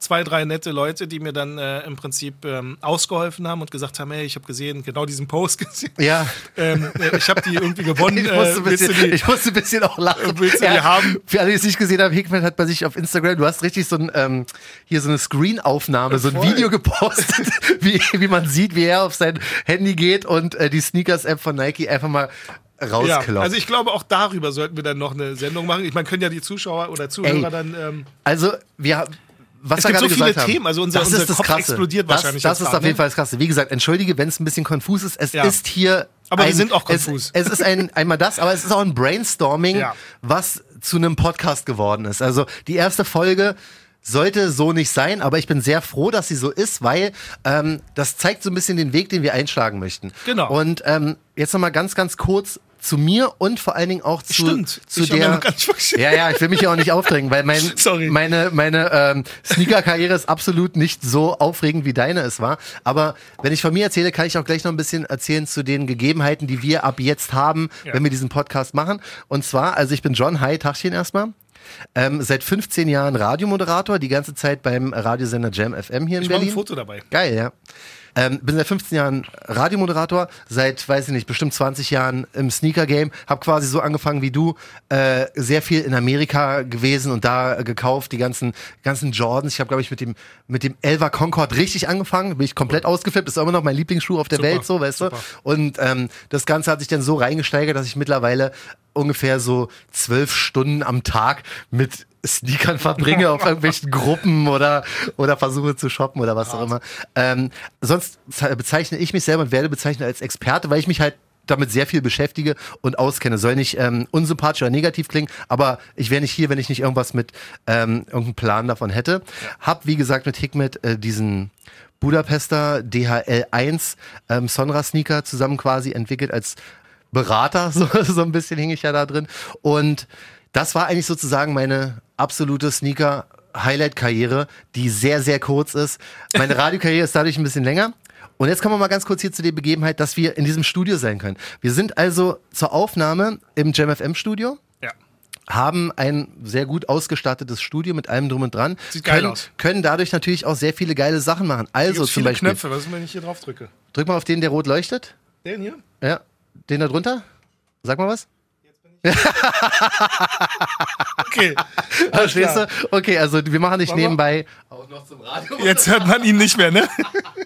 [SPEAKER 3] zwei, drei nette Leute, die mir dann äh, im Prinzip ähm, ausgeholfen haben und gesagt haben, hey, ich habe gesehen, genau diesen Post [LAUGHS] gesehen.
[SPEAKER 2] Ja.
[SPEAKER 3] Ähm, äh, ich habe die irgendwie gewonnen. [LAUGHS]
[SPEAKER 2] Ich musste, ein
[SPEAKER 3] äh, du
[SPEAKER 2] bisschen,
[SPEAKER 3] die,
[SPEAKER 2] ich musste ein bisschen auch lachen.
[SPEAKER 3] Willst du die haben?
[SPEAKER 2] Für alle, die es nicht gesehen haben, Hickman hat bei sich auf Instagram, du hast richtig so ein, ähm, hier so eine Screen-Aufnahme, so ein. Video gepostet, [LAUGHS] wie, wie man sieht, wie er auf sein Handy geht und äh, die Sneakers-App von Nike einfach mal
[SPEAKER 3] ja,
[SPEAKER 2] rausklopft.
[SPEAKER 3] also ich glaube, auch darüber sollten wir dann noch eine Sendung machen. Ich meine, können ja die Zuschauer oder Zuhörer
[SPEAKER 2] Ey.
[SPEAKER 3] dann. Ähm,
[SPEAKER 2] Also, wir was
[SPEAKER 3] Es
[SPEAKER 2] wir
[SPEAKER 3] gibt so viele
[SPEAKER 2] haben,
[SPEAKER 3] Themen, also unser-
[SPEAKER 2] das
[SPEAKER 3] unser
[SPEAKER 2] ist das
[SPEAKER 3] Kopf
[SPEAKER 2] Krasse.
[SPEAKER 3] explodiert
[SPEAKER 2] das,
[SPEAKER 3] wahrscheinlich
[SPEAKER 2] Das ist
[SPEAKER 3] gerade,
[SPEAKER 2] auf jeden
[SPEAKER 3] ne?
[SPEAKER 2] Fall das Krasse. Wie gesagt, entschuldige, wenn es ein bisschen konfus ist. Es
[SPEAKER 3] Ja.
[SPEAKER 2] ist hier.
[SPEAKER 3] Aber wir
[SPEAKER 2] ein,
[SPEAKER 3] sind auch konfus.
[SPEAKER 2] Es, es ist ein, einmal das, aber es ist auch ein Brainstorming,
[SPEAKER 3] Ja.
[SPEAKER 2] was zu einem Podcast geworden ist. Also die erste Folge sollte so nicht sein, aber ich bin sehr froh, dass sie so ist, weil ähm, das zeigt so ein bisschen den Weg, den wir einschlagen möchten.
[SPEAKER 3] Genau.
[SPEAKER 2] Und ähm, jetzt nochmal ganz, ganz kurz zu mir und vor allen Dingen auch zu,
[SPEAKER 3] Stimmt.
[SPEAKER 2] zu
[SPEAKER 3] Ich
[SPEAKER 2] der.
[SPEAKER 3] ja
[SPEAKER 2] ja, ja, ich will mich ja auch nicht aufdrängen, weil mein, [LAUGHS]
[SPEAKER 3] Sorry.
[SPEAKER 2] meine, meine ähm, Sneaker-Karriere ist absolut nicht so aufregend, wie deine es war. Aber wenn ich von mir erzähle, kann ich auch gleich noch ein bisschen erzählen zu den Gegebenheiten, die wir ab jetzt haben,
[SPEAKER 3] Ja.
[SPEAKER 2] wenn wir diesen Podcast machen. Und zwar, also ich bin John, hi, Tachchen erstmal. Ähm, seit 15 Jahren Radiomoderator, die ganze Zeit beim Radiosender Jam FM hier in
[SPEAKER 3] Ich mache ein
[SPEAKER 2] Berlin.
[SPEAKER 3] Foto dabei.
[SPEAKER 2] Geil, ja. Ähm, bin seit 15 Jahren Radiomoderator, seit, weiß ich nicht, bestimmt 20 Jahren im Sneaker-Game. Hab quasi so angefangen wie du, äh, sehr viel in Amerika gewesen und da äh, gekauft, die ganzen, ganzen Jordans. Ich habe, glaube ich, mit dem, mit dem Elva Concord richtig angefangen, bin ich komplett ausgeflippt, ist immer noch mein Lieblingsschuh auf der
[SPEAKER 3] Super,
[SPEAKER 2] Welt, so, weißt
[SPEAKER 3] super.
[SPEAKER 2] du. Und ähm, das Ganze hat sich dann so reingesteigert, dass ich mittlerweile ungefähr so zwölf Stunden am Tag mit Sneakern verbringe auf [LAUGHS] irgendwelchen Gruppen oder, oder versuche zu shoppen oder was auch immer. Ähm, sonst ze- bezeichne ich mich selber und werde bezeichnet als Experte, weil ich mich halt damit sehr viel beschäftige und auskenne. Soll nicht ähm, unsympathisch oder negativ klingen, aber ich wäre nicht hier, wenn ich nicht irgendwas mit ähm, irgendeinem Plan davon hätte. Hab, wie gesagt, mit Hikmet äh, diesen Budapester DHL1 ähm, Sonra Sneaker zusammen quasi entwickelt als Berater, [LAUGHS] so, so ein bisschen hing ich ja da drin. Und das war eigentlich sozusagen meine absolute Sneaker-Highlight-Karriere, die sehr, sehr kurz ist. Meine Radiokarriere ist dadurch ein bisschen länger. Und jetzt kommen wir mal ganz kurz hier zu der Begebenheit, dass wir in diesem Studio sein können. Wir sind also zur Aufnahme im JamFM-Studio
[SPEAKER 3] Ja.
[SPEAKER 2] haben ein sehr gut ausgestattetes Studio mit allem drum und dran.
[SPEAKER 3] Sieht geil
[SPEAKER 2] können,
[SPEAKER 3] aus.
[SPEAKER 2] Können dadurch natürlich auch sehr viele geile Sachen machen. Also zum
[SPEAKER 3] viele
[SPEAKER 2] Beispiel,
[SPEAKER 3] Knöpfe, was ist, wenn ich hier drauf drücke?
[SPEAKER 2] drück mal auf den, der rot leuchtet.
[SPEAKER 3] Den hier?
[SPEAKER 2] Ja, den da drunter. Sag mal was. [LAUGHS]
[SPEAKER 3] Okay. [LAUGHS]
[SPEAKER 2] Verstehst du? Okay, also wir machen dich nebenbei auch noch zum Radio.
[SPEAKER 3] Jetzt hört man ihn nicht mehr, ne? [LAUGHS]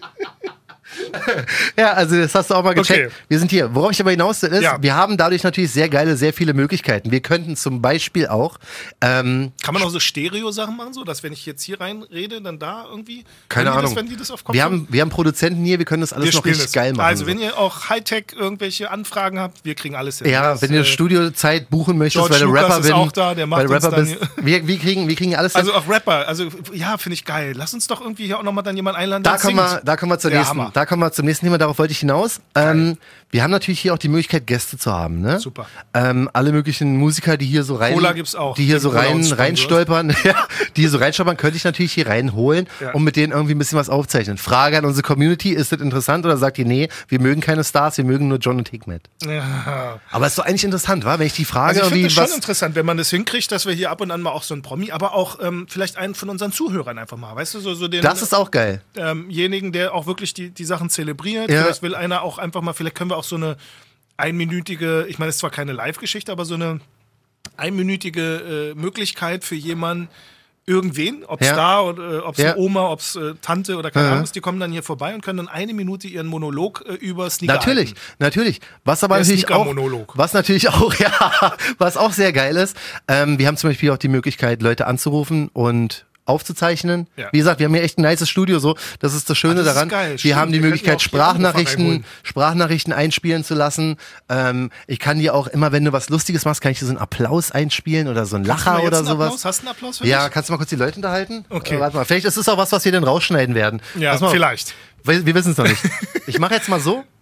[SPEAKER 3] [LAUGHS]
[SPEAKER 2] Ja, also das hast du auch mal gecheckt.
[SPEAKER 3] Okay.
[SPEAKER 2] Wir sind hier. Worauf ich aber hinaus will, ist,
[SPEAKER 3] Ja.
[SPEAKER 2] wir haben dadurch natürlich sehr geile, sehr viele Möglichkeiten. Wir könnten zum Beispiel auch, ähm,
[SPEAKER 3] Kann man auch so Stereo-Sachen machen, so dass wenn ich jetzt hier reinrede, dann da irgendwie.
[SPEAKER 2] keine Ahnung.
[SPEAKER 3] Das, wenn die das auf Kopf
[SPEAKER 2] wir haben, wir haben Produzenten hier, wir können das alles
[SPEAKER 3] wir
[SPEAKER 2] noch richtig
[SPEAKER 3] das.
[SPEAKER 2] geil machen.
[SPEAKER 3] Also,
[SPEAKER 2] so.
[SPEAKER 3] wenn ihr auch Hightech irgendwelche Anfragen habt, wir kriegen alles hin.
[SPEAKER 2] Ja,
[SPEAKER 3] Das,
[SPEAKER 2] wenn ihr
[SPEAKER 3] äh,
[SPEAKER 2] Studiozeit buchen möchtest,
[SPEAKER 3] George
[SPEAKER 2] weil
[SPEAKER 3] Lucas
[SPEAKER 2] Rapper
[SPEAKER 3] ist
[SPEAKER 2] bist.
[SPEAKER 3] auch da, der macht
[SPEAKER 2] weil Rapper
[SPEAKER 3] dann
[SPEAKER 2] bist. Wir, wir, kriegen, wir kriegen alles hin.
[SPEAKER 3] Also auch Rapper, also ja, finde ich geil. Lass uns doch irgendwie hier auch nochmal dann jemanden einladen,
[SPEAKER 2] da
[SPEAKER 3] der
[SPEAKER 2] kommen, wir, da kommen wir zur
[SPEAKER 3] Ja,
[SPEAKER 2] nächsten,
[SPEAKER 3] Hammer.
[SPEAKER 2] da kommen mal zum nächsten Thema, darauf wollte ich hinaus. Ähm, wir haben natürlich hier auch die Möglichkeit, Gäste zu haben. Ne?
[SPEAKER 3] Super.
[SPEAKER 2] Ähm, alle möglichen Musiker, die hier so rein,
[SPEAKER 3] Cola gibt's auch.
[SPEAKER 2] die hier so rein reinstolpern, [LAUGHS] die hier so reinstolpern, könnte ich natürlich hier reinholen
[SPEAKER 3] Ja.
[SPEAKER 2] und mit denen irgendwie ein bisschen was aufzeichnen. Frage an unsere Community: Ist das interessant oder sagt ihr nee? Wir mögen keine Stars, wir mögen nur John und Hikmet.
[SPEAKER 3] Ja.
[SPEAKER 2] Aber ist doch eigentlich interessant, wa? Wenn ich die Frage
[SPEAKER 3] Also ich
[SPEAKER 2] irgendwie
[SPEAKER 3] es schon interessant, wenn man das hinkriegt, dass wir hier ab und an mal auch so einen Promi, aber auch ähm, vielleicht einen von unseren Zuhörern einfach mal, weißt du, so, so den,
[SPEAKER 2] Das ist auch geil.
[SPEAKER 3] ähm, jenigen, der auch wirklich die, die Sachen zelebriert.
[SPEAKER 2] Ja.
[SPEAKER 3] Vielleicht will einer auch einfach mal, vielleicht können wir auch so eine einminütige, ich meine, es ist zwar keine Live-Geschichte, aber so eine einminütige äh, Möglichkeit für jemanden, irgendwen, ob es
[SPEAKER 2] Ja.
[SPEAKER 3] da oder äh, ob es
[SPEAKER 2] Ja.
[SPEAKER 3] Oma, ob es äh, Tante oder keine. Ahnung ist, die kommen dann hier vorbei und können dann eine Minute ihren Monolog äh, über Sneaker
[SPEAKER 2] Natürlich,
[SPEAKER 3] halten.
[SPEAKER 2] natürlich. Was aber
[SPEAKER 3] Der
[SPEAKER 2] natürlich auch, was natürlich auch, [LAUGHS] ja, was auch sehr geil ist. Ähm, wir haben zum Beispiel auch die Möglichkeit, Leute anzurufen und aufzuzeichnen.
[SPEAKER 3] Ja.
[SPEAKER 2] Wie gesagt, wir haben hier echt ein nices Studio so. Das ist das Schöne
[SPEAKER 3] Ah, das
[SPEAKER 2] daran.
[SPEAKER 3] geil,
[SPEAKER 2] wir
[SPEAKER 3] stimmt.
[SPEAKER 2] haben die
[SPEAKER 3] Wir
[SPEAKER 2] Möglichkeit, Sprachnachrichten. Sprachnachrichten einspielen zu lassen. Ähm, ich kann dir auch immer, wenn du was Lustiges machst, kann ich dir so einen Applaus einspielen oder so einen
[SPEAKER 3] du
[SPEAKER 2] Lacher oder
[SPEAKER 3] einen
[SPEAKER 2] sowas.
[SPEAKER 3] Applaus? Hast du einen Applaus für
[SPEAKER 2] Ja,
[SPEAKER 3] mich?
[SPEAKER 2] kannst du mal kurz die Leute unterhalten?
[SPEAKER 3] Okay.
[SPEAKER 2] Äh, warte mal, vielleicht ist es auch was, was wir dann rausschneiden werden.
[SPEAKER 3] Ja,
[SPEAKER 2] mal
[SPEAKER 3] vielleicht.
[SPEAKER 2] Wir, wir wissen es noch nicht. Ich mache jetzt mal so. [LAUGHS]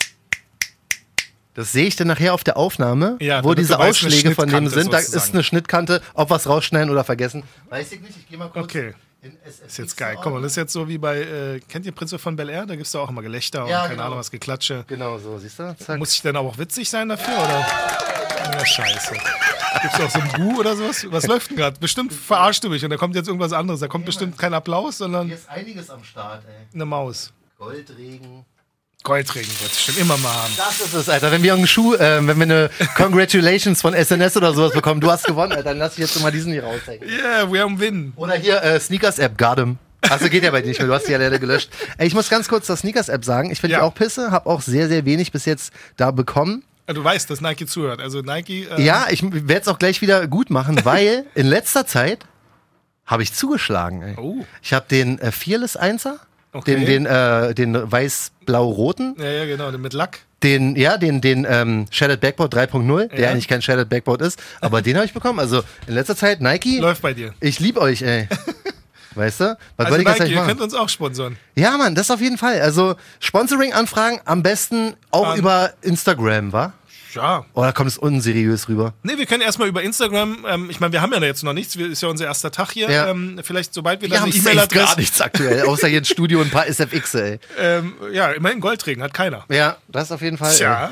[SPEAKER 2] Das sehe ich dann nachher auf der Aufnahme,
[SPEAKER 3] Ja,
[SPEAKER 2] wo diese Ausschläge von dem sind. Da
[SPEAKER 3] sozusagen.
[SPEAKER 2] ist eine Schnittkante, ob was rausschneiden oder vergessen. Weiß ich nicht, ich gehe mal kurz.
[SPEAKER 3] Okay. Ist jetzt geil. Guck mal, das ist jetzt so wie bei, äh, kennt ihr Prinze von Bel Air? Da gibt es auch immer Gelächter
[SPEAKER 2] Ja,
[SPEAKER 3] und keine
[SPEAKER 2] genau.
[SPEAKER 3] Ahnung was, Geklatsche.
[SPEAKER 2] Genau so, siehst du? Zack.
[SPEAKER 3] Muss ich denn aber auch witzig sein dafür, oder? Ja, scheiße. Gibt es auch so ein Bu oder sowas? Was läuft denn gerade? Bestimmt verarscht du mich und da kommt jetzt irgendwas anderes. Da kommt bestimmt kein Applaus, sondern
[SPEAKER 2] Hier ist einiges am Start, ey.
[SPEAKER 3] eine Maus.
[SPEAKER 2] Goldregen.
[SPEAKER 3] Goldregen wird es schon immer mal haben.
[SPEAKER 2] Das ist es, Alter. Wenn wir einen Schuh, äh, wenn wir eine Congratulations von SNS oder sowas bekommen, du hast gewonnen, Alter, dann lass ich jetzt mal diesen hier raushängen.
[SPEAKER 3] Yeah, we am win.
[SPEAKER 2] Oder hier äh, Sneakers-App, Gardem. Also geht ja bei dir nicht mehr, du hast die ja leider gelöscht. Ey, ich muss ganz kurz zur Sneakers-App sagen. Ich finde
[SPEAKER 3] Ja.
[SPEAKER 2] die auch pisse, habe auch sehr, sehr wenig bis jetzt da bekommen.
[SPEAKER 3] Du weißt, dass Nike zuhört. Also Nike. ähm,
[SPEAKER 2] Ja, ich werde es auch gleich wieder gut machen, weil in letzter Zeit habe ich zugeschlagen. Ey.
[SPEAKER 3] Oh.
[SPEAKER 2] Ich habe den äh, Fearless 1er,
[SPEAKER 3] Okay.
[SPEAKER 2] den, den, äh, den weiß-blau-roten,
[SPEAKER 3] Ja, ja, genau. Mit Lack.
[SPEAKER 2] den, ja, den, den ähm, Shattered Backboard 3.0, der
[SPEAKER 3] Ja.
[SPEAKER 2] eigentlich kein Shattered Backboard ist, aber den habe ich bekommen. Also in letzter Zeit Nike,
[SPEAKER 3] Läuft bei dir.
[SPEAKER 2] ich lieb euch, ey. [LAUGHS] Weißt du? Was
[SPEAKER 3] Also Nike, ihr
[SPEAKER 2] machen?
[SPEAKER 3] könnt uns auch sponsern.
[SPEAKER 2] Ja, Mann, das auf jeden Fall. Also Sponsoring-Anfragen am besten auch
[SPEAKER 3] Ähm.
[SPEAKER 2] über Instagram, wa?
[SPEAKER 3] Ja.
[SPEAKER 2] Oder kommt es unseriös rüber?
[SPEAKER 3] Nee, wir können erstmal über Instagram, ähm, ich meine, wir haben ja jetzt noch nichts, wir, ist ja unser erster Tag hier.
[SPEAKER 2] Ja.
[SPEAKER 3] Ähm, vielleicht, sobald wir
[SPEAKER 2] Wir
[SPEAKER 3] dann
[SPEAKER 2] haben
[SPEAKER 3] eine
[SPEAKER 2] safe gar
[SPEAKER 3] E-Mail-Adresse.
[SPEAKER 2] nichts aktuell, außer hier ein [LAUGHS] Studio und ein paar SFX, ey.
[SPEAKER 3] Ähm, ja, immerhin Goldregen, hat keiner.
[SPEAKER 2] Ja, das auf jeden Fall.
[SPEAKER 3] Tja,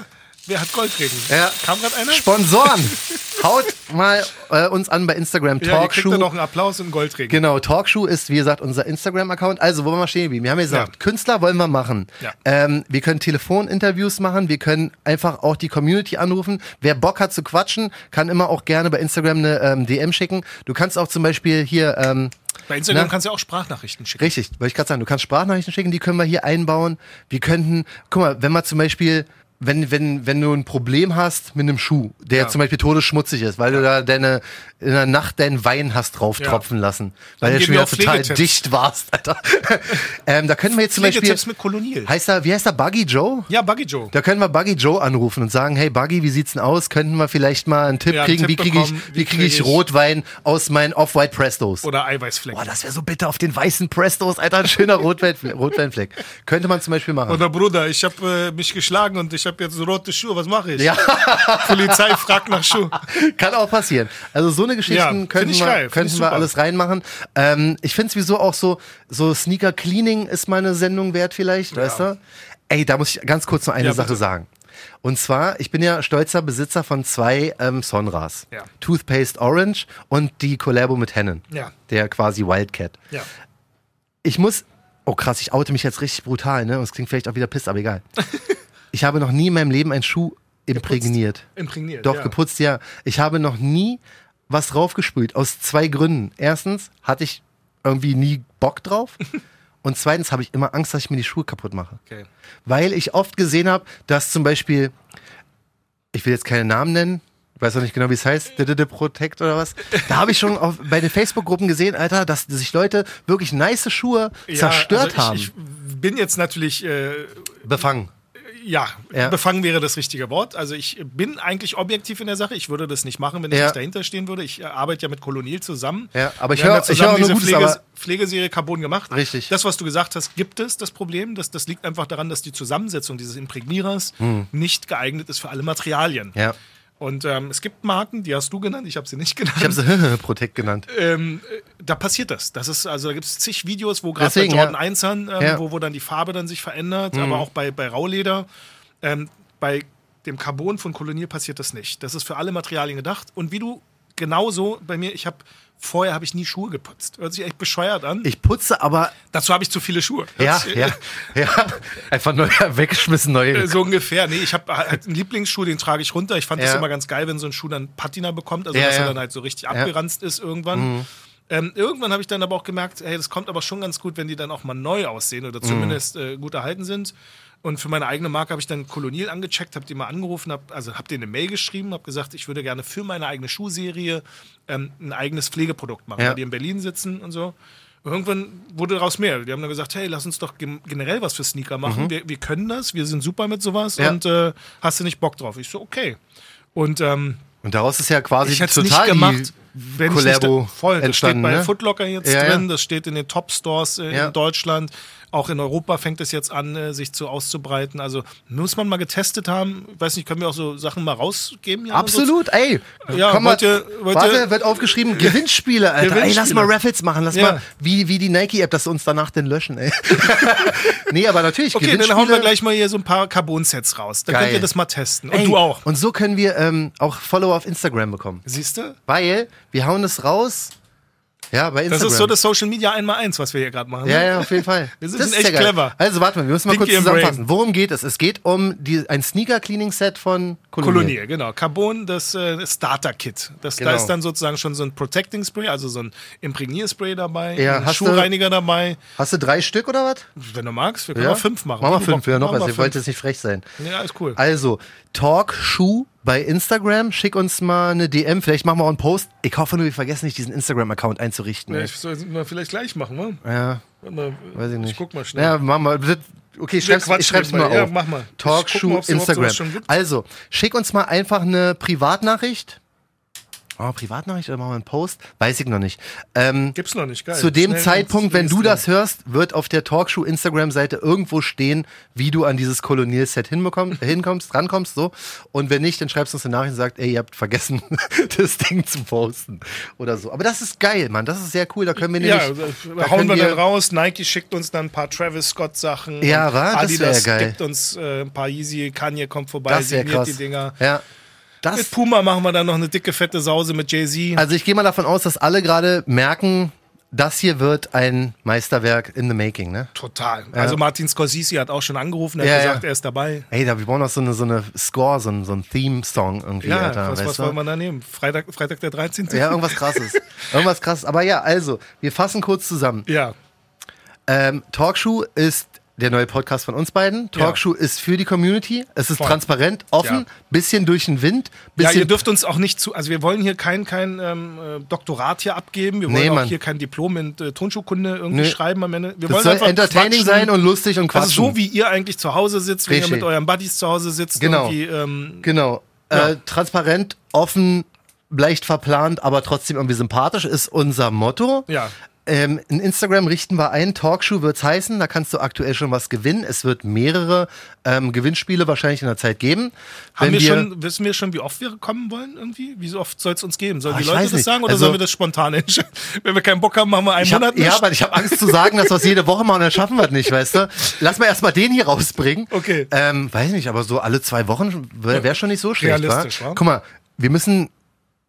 [SPEAKER 3] wer hat Goldregen?
[SPEAKER 2] Ja.
[SPEAKER 3] Kam gerade einer?
[SPEAKER 2] Sponsoren! [LAUGHS] Haut mal äh, uns an bei Instagram.
[SPEAKER 3] ja,
[SPEAKER 2] Talkshow.
[SPEAKER 3] dann noch einen Applaus und Goldregen.
[SPEAKER 2] Genau, Talkshow ist, wie gesagt, unser Instagram-Account. Also, wo wir mal stehen geblieben? Wir haben ja gesagt,
[SPEAKER 3] Ja.
[SPEAKER 2] Künstler wollen wir machen.
[SPEAKER 3] Ja.
[SPEAKER 2] Ähm, wir können Telefoninterviews machen, wir können einfach auch die Community anrufen. Wer Bock hat zu quatschen, kann immer auch gerne bei Instagram eine ähm, DM schicken. Du kannst auch zum Beispiel hier, ähm,
[SPEAKER 3] Bei Instagram
[SPEAKER 2] Na?
[SPEAKER 3] kannst du ja auch Sprachnachrichten schicken.
[SPEAKER 2] richtig, wollte ich gerade sagen, du kannst Sprachnachrichten schicken, die können wir hier einbauen. Wir könnten, guck mal, wenn wir zum Beispiel wenn, wenn, wenn du ein Problem hast mit einem Schuh, der
[SPEAKER 3] Ja.
[SPEAKER 2] zum Beispiel todesschmutzig ist, weil du da deine, in der Nacht deinen Wein hast drauf
[SPEAKER 3] Ja.
[SPEAKER 2] tropfen lassen, weil
[SPEAKER 3] geben
[SPEAKER 2] schon wieder total dicht warst, Alter. [LAUGHS] ähm, da können wir jetzt zum Beispiel,
[SPEAKER 3] mit Kolonil.
[SPEAKER 2] heißt er, wie heißt er, Buggy Joe?
[SPEAKER 3] Ja, Buggy Joe.
[SPEAKER 2] Da können wir Buggy Joe anrufen und sagen, hey Buggy, wie sieht's denn aus? Könnten wir vielleicht mal einen Tipp
[SPEAKER 3] Ja, einen
[SPEAKER 2] kriegen,
[SPEAKER 3] Tipp
[SPEAKER 2] wie kriege ich, wie
[SPEAKER 3] wie
[SPEAKER 2] kriege ich
[SPEAKER 3] krieg ich-
[SPEAKER 2] Rotwein aus meinen Off-White Prestos?
[SPEAKER 3] Oder Eiweißflecken.
[SPEAKER 2] Boah, das wäre so bitter auf den weißen Prestos, Alter, ein schöner [LAUGHS] Rotwein, Rotweinfleck. Könnte man zum Beispiel machen.
[SPEAKER 3] Oder Bruder, ich habe äh, mich geschlagen und ich habe jetzt rote Schuhe. Was mache ich?
[SPEAKER 2] Ja. [LAUGHS]
[SPEAKER 3] Polizei fragt nach Schuh.
[SPEAKER 2] Kann auch passieren. Also so eine
[SPEAKER 3] Ja,
[SPEAKER 2] Geschichten
[SPEAKER 3] find
[SPEAKER 2] könnten, wir,
[SPEAKER 3] geil,
[SPEAKER 2] könnten wir alles reinmachen. Ähm, ich finde sowieso auch so, so Sneaker Cleaning ist mal eine Sendung wert vielleicht, weißt du? Ey, da muss ich ganz kurz noch eine
[SPEAKER 3] Ja,
[SPEAKER 2] Sache
[SPEAKER 3] bitte.
[SPEAKER 2] sagen. Und zwar, ich bin ja stolzer Besitzer von zwei ähm, Sonras.
[SPEAKER 3] Ja.
[SPEAKER 2] Toothpaste Orange und die Collabo mit Hennen.
[SPEAKER 3] Ja.
[SPEAKER 2] Der quasi Wildcat.
[SPEAKER 3] Ja.
[SPEAKER 2] Ich muss. Oh krass, ich oute mich jetzt richtig brutal, ne? Und es klingt vielleicht auch wieder piss, aber egal. [LAUGHS] ich habe noch nie in meinem Leben einen Schuh imprägniert.
[SPEAKER 3] Imprägniert.
[SPEAKER 2] Doch,
[SPEAKER 3] ja.
[SPEAKER 2] geputzt, ja. Ich habe noch nie was draufgesprüht. Aus zwei Gründen. Erstens hatte ich irgendwie nie Bock drauf. [LAUGHS] Und zweitens habe ich immer Angst, dass ich mir die Schuhe kaputt mache.
[SPEAKER 3] Okay.
[SPEAKER 2] Weil ich oft gesehen habe, dass zum Beispiel, ich will jetzt keine Namen nennen, ich weiß auch nicht genau, wie es heißt, Protect oder was. Da habe ich schon auf, bei den Facebook-Gruppen gesehen, Alter, dass sich Leute wirklich nice Schuhe
[SPEAKER 3] Ja,
[SPEAKER 2] zerstört
[SPEAKER 3] also
[SPEAKER 2] haben.
[SPEAKER 3] ich, ich bin jetzt natürlich, äh,
[SPEAKER 2] Befangen.
[SPEAKER 3] Ja,
[SPEAKER 2] Ja.
[SPEAKER 3] befangen wäre das richtige Wort. Also ich bin eigentlich objektiv in der Sache. Ich würde das nicht machen, wenn ich
[SPEAKER 2] Ja.
[SPEAKER 3] nicht dahinter stehen würde. Ich äh, arbeite ja mit Kolonial zusammen.
[SPEAKER 2] Ja, aber ich höre-
[SPEAKER 3] ja
[SPEAKER 2] ich
[SPEAKER 3] zusammen
[SPEAKER 2] nur
[SPEAKER 3] diese
[SPEAKER 2] Gutes,
[SPEAKER 3] Pflege, Pflegeserie Carbon gemacht.
[SPEAKER 2] Richtig.
[SPEAKER 3] Das, was du gesagt hast, gibt es das Problem. Das, das liegt einfach daran, dass die Zusammensetzung dieses Imprägnierers nicht geeignet ist für alle Materialien.
[SPEAKER 2] Hm. Ja.
[SPEAKER 3] Und ähm, es gibt Marken, die hast du genannt, ich habe sie nicht genannt.
[SPEAKER 2] Ich habe sie Protect genannt.
[SPEAKER 3] ähm, äh, da passiert das. das ist, also da gibt es zig Videos, wo gerade bei Jordan
[SPEAKER 2] ja.
[SPEAKER 3] 1 ähm,
[SPEAKER 2] Ja. Mhm.
[SPEAKER 3] wo, wo dann die Farbe dann sich verändert, aber auch bei, bei Rauleder. Ähm, bei dem Carbon von Kolonial passiert das nicht. Das ist für alle Materialien gedacht. Und wie du genauso bei mir, ich habe vorher habe ich nie Schuhe geputzt. Hört sich echt bescheuert an.
[SPEAKER 2] Ich putze aber,
[SPEAKER 3] Dazu habe ich zu viele Schuhe.
[SPEAKER 2] Ja, ja, ja, einfach neu [LAUGHS] weggeschmissen, neue.
[SPEAKER 3] äh, So ungefähr. Nee, ich habe halt einen Lieblingsschuh, den trage ich runter. Ich fand das
[SPEAKER 2] Ja.
[SPEAKER 3] immer ganz geil, wenn so ein Schuh dann Patina bekommt, also
[SPEAKER 2] Ja,
[SPEAKER 3] dass
[SPEAKER 2] ja.
[SPEAKER 3] er dann halt so richtig abgeranzt ist irgendwann. Ähm, irgendwann habe ich dann aber auch gemerkt, hey, das kommt aber schon ganz gut, wenn die dann auch mal neu aussehen oder zumindest äh, gut erhalten sind. Und für meine eigene Marke habe ich dann Kolonial angecheckt, habe die mal angerufen, hab, also habe denen eine Mail geschrieben, habe gesagt, ich würde gerne für meine eigene Schuhserie ähm, ein eigenes Pflegeprodukt machen,
[SPEAKER 2] Ja.
[SPEAKER 3] weil die in Berlin sitzen und so. Irgendwann wurde daraus mehr. Die haben dann gesagt, hey, lass uns doch gen- generell was für Sneaker machen. Wir, wir können das, wir sind super mit sowas
[SPEAKER 2] Mhm. Ja.
[SPEAKER 3] und äh, hast du nicht Bock drauf? Ich so, okay. Und ähm,
[SPEAKER 2] Und daraus ist ja quasi
[SPEAKER 3] ich
[SPEAKER 2] total
[SPEAKER 3] nicht gemacht,
[SPEAKER 2] die
[SPEAKER 3] wenn ich
[SPEAKER 2] Collabo
[SPEAKER 3] da, voll. Das steht
[SPEAKER 2] entstanden,
[SPEAKER 3] bei
[SPEAKER 2] ne?
[SPEAKER 3] Footlocker jetzt
[SPEAKER 2] Ja,
[SPEAKER 3] drin, das steht in den Top-Stores äh,
[SPEAKER 2] Ja.
[SPEAKER 3] in Deutschland. Auch in Europa fängt es jetzt an, äh, sich zu auszubreiten. Also muss man mal getestet haben. Ich weiß nicht, können wir auch so Sachen mal rausgeben? Jan, und so?
[SPEAKER 2] Absolut, ey.
[SPEAKER 3] Ja,
[SPEAKER 2] Komm
[SPEAKER 3] ihr- wollt
[SPEAKER 2] warte, wird aufgeschrieben, Gewinnspiele, Alter. Ey, lass
[SPEAKER 3] Gewinnspiele.
[SPEAKER 2] mal Raffles machen, lass
[SPEAKER 3] Ja.
[SPEAKER 2] mal, wie, wie die Nike-App, dass sie uns danach denn löschen, ey. [LAUGHS] nee, aber natürlich,
[SPEAKER 3] Okay, dann
[SPEAKER 2] Gewinnspiele.
[SPEAKER 3] hauen wir gleich mal hier so ein paar Carbon-Sets raus. Dann
[SPEAKER 2] Geil.
[SPEAKER 3] könnt ihr das mal testen. Und
[SPEAKER 2] Ey,
[SPEAKER 3] du auch.
[SPEAKER 2] Und so können wir ähm, auch Follower auf Instagram bekommen.
[SPEAKER 3] Siehst du?
[SPEAKER 2] Weil wir hauen es raus, ja, bei
[SPEAKER 3] Das
[SPEAKER 2] Instagram.
[SPEAKER 3] ist so das Social Media einmal eins, was wir hier gerade machen.
[SPEAKER 2] Ja, ja, auf jeden Fall. [LAUGHS]
[SPEAKER 3] Wir sind
[SPEAKER 2] Das ist
[SPEAKER 3] echt
[SPEAKER 2] ja
[SPEAKER 3] clever.
[SPEAKER 2] Also warte mal, wir müssen mal
[SPEAKER 3] Pinky
[SPEAKER 2] kurz zusammenfassen. Worum geht es? Es geht um die, ein Sneaker-Cleaning-Set von Kolonial.
[SPEAKER 3] Kolonial, genau. Carbon, das äh, Starter-Kit. Das,
[SPEAKER 2] Genau.
[SPEAKER 3] Da ist dann sozusagen schon so ein Protecting Spray, also so ein Imprägnierspray dabei,
[SPEAKER 2] Ja,
[SPEAKER 3] ein
[SPEAKER 2] hast du-
[SPEAKER 3] Schuhreiniger dabei.
[SPEAKER 2] Hast du drei Stück oder was?
[SPEAKER 3] Wenn du magst, wir können auch fünf machen.
[SPEAKER 2] Machen wir fünf, ja noch was.
[SPEAKER 3] wir
[SPEAKER 2] Ihr wollt
[SPEAKER 3] fünf.
[SPEAKER 2] jetzt nicht frech sein.
[SPEAKER 3] Ja, ist cool.
[SPEAKER 2] Also, Talkshoe bei Instagram. Schick uns mal eine DM. Vielleicht machen wir auch einen Post. Ich hoffe nur, wir vergessen nicht, diesen Instagram-Account einzurichten.
[SPEAKER 3] Ja, ich soll es mal vielleicht gleich machen, wa?
[SPEAKER 2] Ja,
[SPEAKER 3] Warte mal,
[SPEAKER 2] weiß ich nicht.
[SPEAKER 3] Ich guck mal schnell.
[SPEAKER 2] Ja, mach mal. Okay, ich schreib's, ich schreib's mal.
[SPEAKER 3] Ja,
[SPEAKER 2] auf.
[SPEAKER 3] mach mal. Mal, überhaupt
[SPEAKER 2] Instagram. Also, schick uns mal einfach eine Privatnachricht. Oh, Privatnachricht oder machen wir einen Post? Weiß ich noch nicht. Ähm,
[SPEAKER 3] Gibt's noch nicht, geil.
[SPEAKER 2] zu dem
[SPEAKER 3] Schnell
[SPEAKER 2] Zeitpunkt, wenn du das hörst, wird auf der Talkshow Instagram-Seite irgendwo stehen, wie du an dieses Kolonial-Set [LAUGHS] hinkommst, rankommst, so. Und wenn nicht, dann schreibst du uns eine Nachricht und sagst, ey, ihr habt vergessen, [LAUGHS] das Ding zu posten. Oder so. Aber das ist geil, Mann. Das ist sehr cool. Da können wir
[SPEAKER 3] Ja,
[SPEAKER 2] nämlich.
[SPEAKER 3] da
[SPEAKER 2] da
[SPEAKER 3] hauen wir dann raus. Nike schickt uns dann ein paar Travis Scott Sachen.
[SPEAKER 2] Ja,
[SPEAKER 3] Und
[SPEAKER 2] wa? Das
[SPEAKER 3] Adidas
[SPEAKER 2] wär geil.
[SPEAKER 3] gibt uns äh, ein paar Yeezy. Kanye kommt vorbei,
[SPEAKER 2] Das wäre
[SPEAKER 3] signiert
[SPEAKER 2] krass.
[SPEAKER 3] die Dinger.
[SPEAKER 2] Ja. Das,
[SPEAKER 3] Mit Puma machen wir dann noch eine dicke, fette Sause mit Jay-Z.
[SPEAKER 2] also ich gehe mal davon aus, dass alle gerade merken, das hier wird ein Meisterwerk in the making, ne?
[SPEAKER 3] Total. Also Martin Scorsese hat auch schon angerufen, er hat
[SPEAKER 2] Ja,
[SPEAKER 3] gesagt,
[SPEAKER 2] ja.
[SPEAKER 3] er ist dabei.
[SPEAKER 2] Ey, da, wir brauchen noch so eine, so eine Score, so ein, so ein Theme-Song irgendwie,
[SPEAKER 3] Ja,
[SPEAKER 2] Alter.
[SPEAKER 3] was,
[SPEAKER 2] weißt
[SPEAKER 3] was wollen wir da nehmen? Freitag, Freitag der 13.
[SPEAKER 2] Ja, irgendwas krasses. [LAUGHS] irgendwas krasses. Aber ja, also, wir fassen kurz zusammen.
[SPEAKER 3] Ja.
[SPEAKER 2] Ähm, Talkshow ist der neue Podcast von uns beiden. Talkshow ist für die Community. Es ist
[SPEAKER 3] Voll.
[SPEAKER 2] transparent, offen,
[SPEAKER 3] Ja.
[SPEAKER 2] bisschen durch den Wind,
[SPEAKER 3] Ja, ihr dürft uns auch nicht zu, also wir wollen hier kein, kein ähm, äh, Doktorat hier abgeben, wir wollen
[SPEAKER 2] Nee,
[SPEAKER 3] auch
[SPEAKER 2] Mann.
[SPEAKER 3] hier kein Diplom in äh, Tonschuhkunde irgendwie
[SPEAKER 2] Nö.
[SPEAKER 3] schreiben am Ende. Wir
[SPEAKER 2] das
[SPEAKER 3] wollen
[SPEAKER 2] soll
[SPEAKER 3] einfach
[SPEAKER 2] entertaining
[SPEAKER 3] quatschen.
[SPEAKER 2] sein und lustig und quatschen.
[SPEAKER 3] Also so wie ihr eigentlich zu Hause sitzt, wenn
[SPEAKER 2] Richtig.
[SPEAKER 3] ihr mit euren Buddies zu Hause sitzt.
[SPEAKER 2] Genau.
[SPEAKER 3] Ähm,
[SPEAKER 2] Genau.
[SPEAKER 3] Ja.
[SPEAKER 2] Äh, transparent, offen, leicht verplant, aber trotzdem irgendwie sympathisch ist unser Motto.
[SPEAKER 3] Ja.
[SPEAKER 2] Ähm, in Instagram richten wir ein, Talkshow wird's heißen, da kannst du aktuell schon was gewinnen. Es wird mehrere ähm, Gewinnspiele wahrscheinlich in der Zeit geben.
[SPEAKER 3] haben
[SPEAKER 2] Wenn
[SPEAKER 3] wir schon, wissen wir schon, wie oft wir kommen wollen irgendwie? Wie oft soll es uns geben? Sollen
[SPEAKER 2] Ah,
[SPEAKER 3] die Leute das
[SPEAKER 2] nicht.
[SPEAKER 3] sagen oder
[SPEAKER 2] Also-
[SPEAKER 3] sollen wir das spontan entscheiden? [LAUGHS] Wenn wir keinen Bock haben, machen wir einen
[SPEAKER 2] hab,
[SPEAKER 3] Monat
[SPEAKER 2] ja,
[SPEAKER 3] nicht?
[SPEAKER 2] aber ich habe Angst zu sagen, dass wir es jede Woche machen, dann schaffen wir es nicht, weißt du? Lass mal erstmal den hier rausbringen.
[SPEAKER 3] Okay.
[SPEAKER 2] Ähm, weiß nicht, aber so alle zwei Wochen wäre wär schon nicht so schlecht,
[SPEAKER 3] Realistisch,
[SPEAKER 2] wa? Guck mal, wir müssen.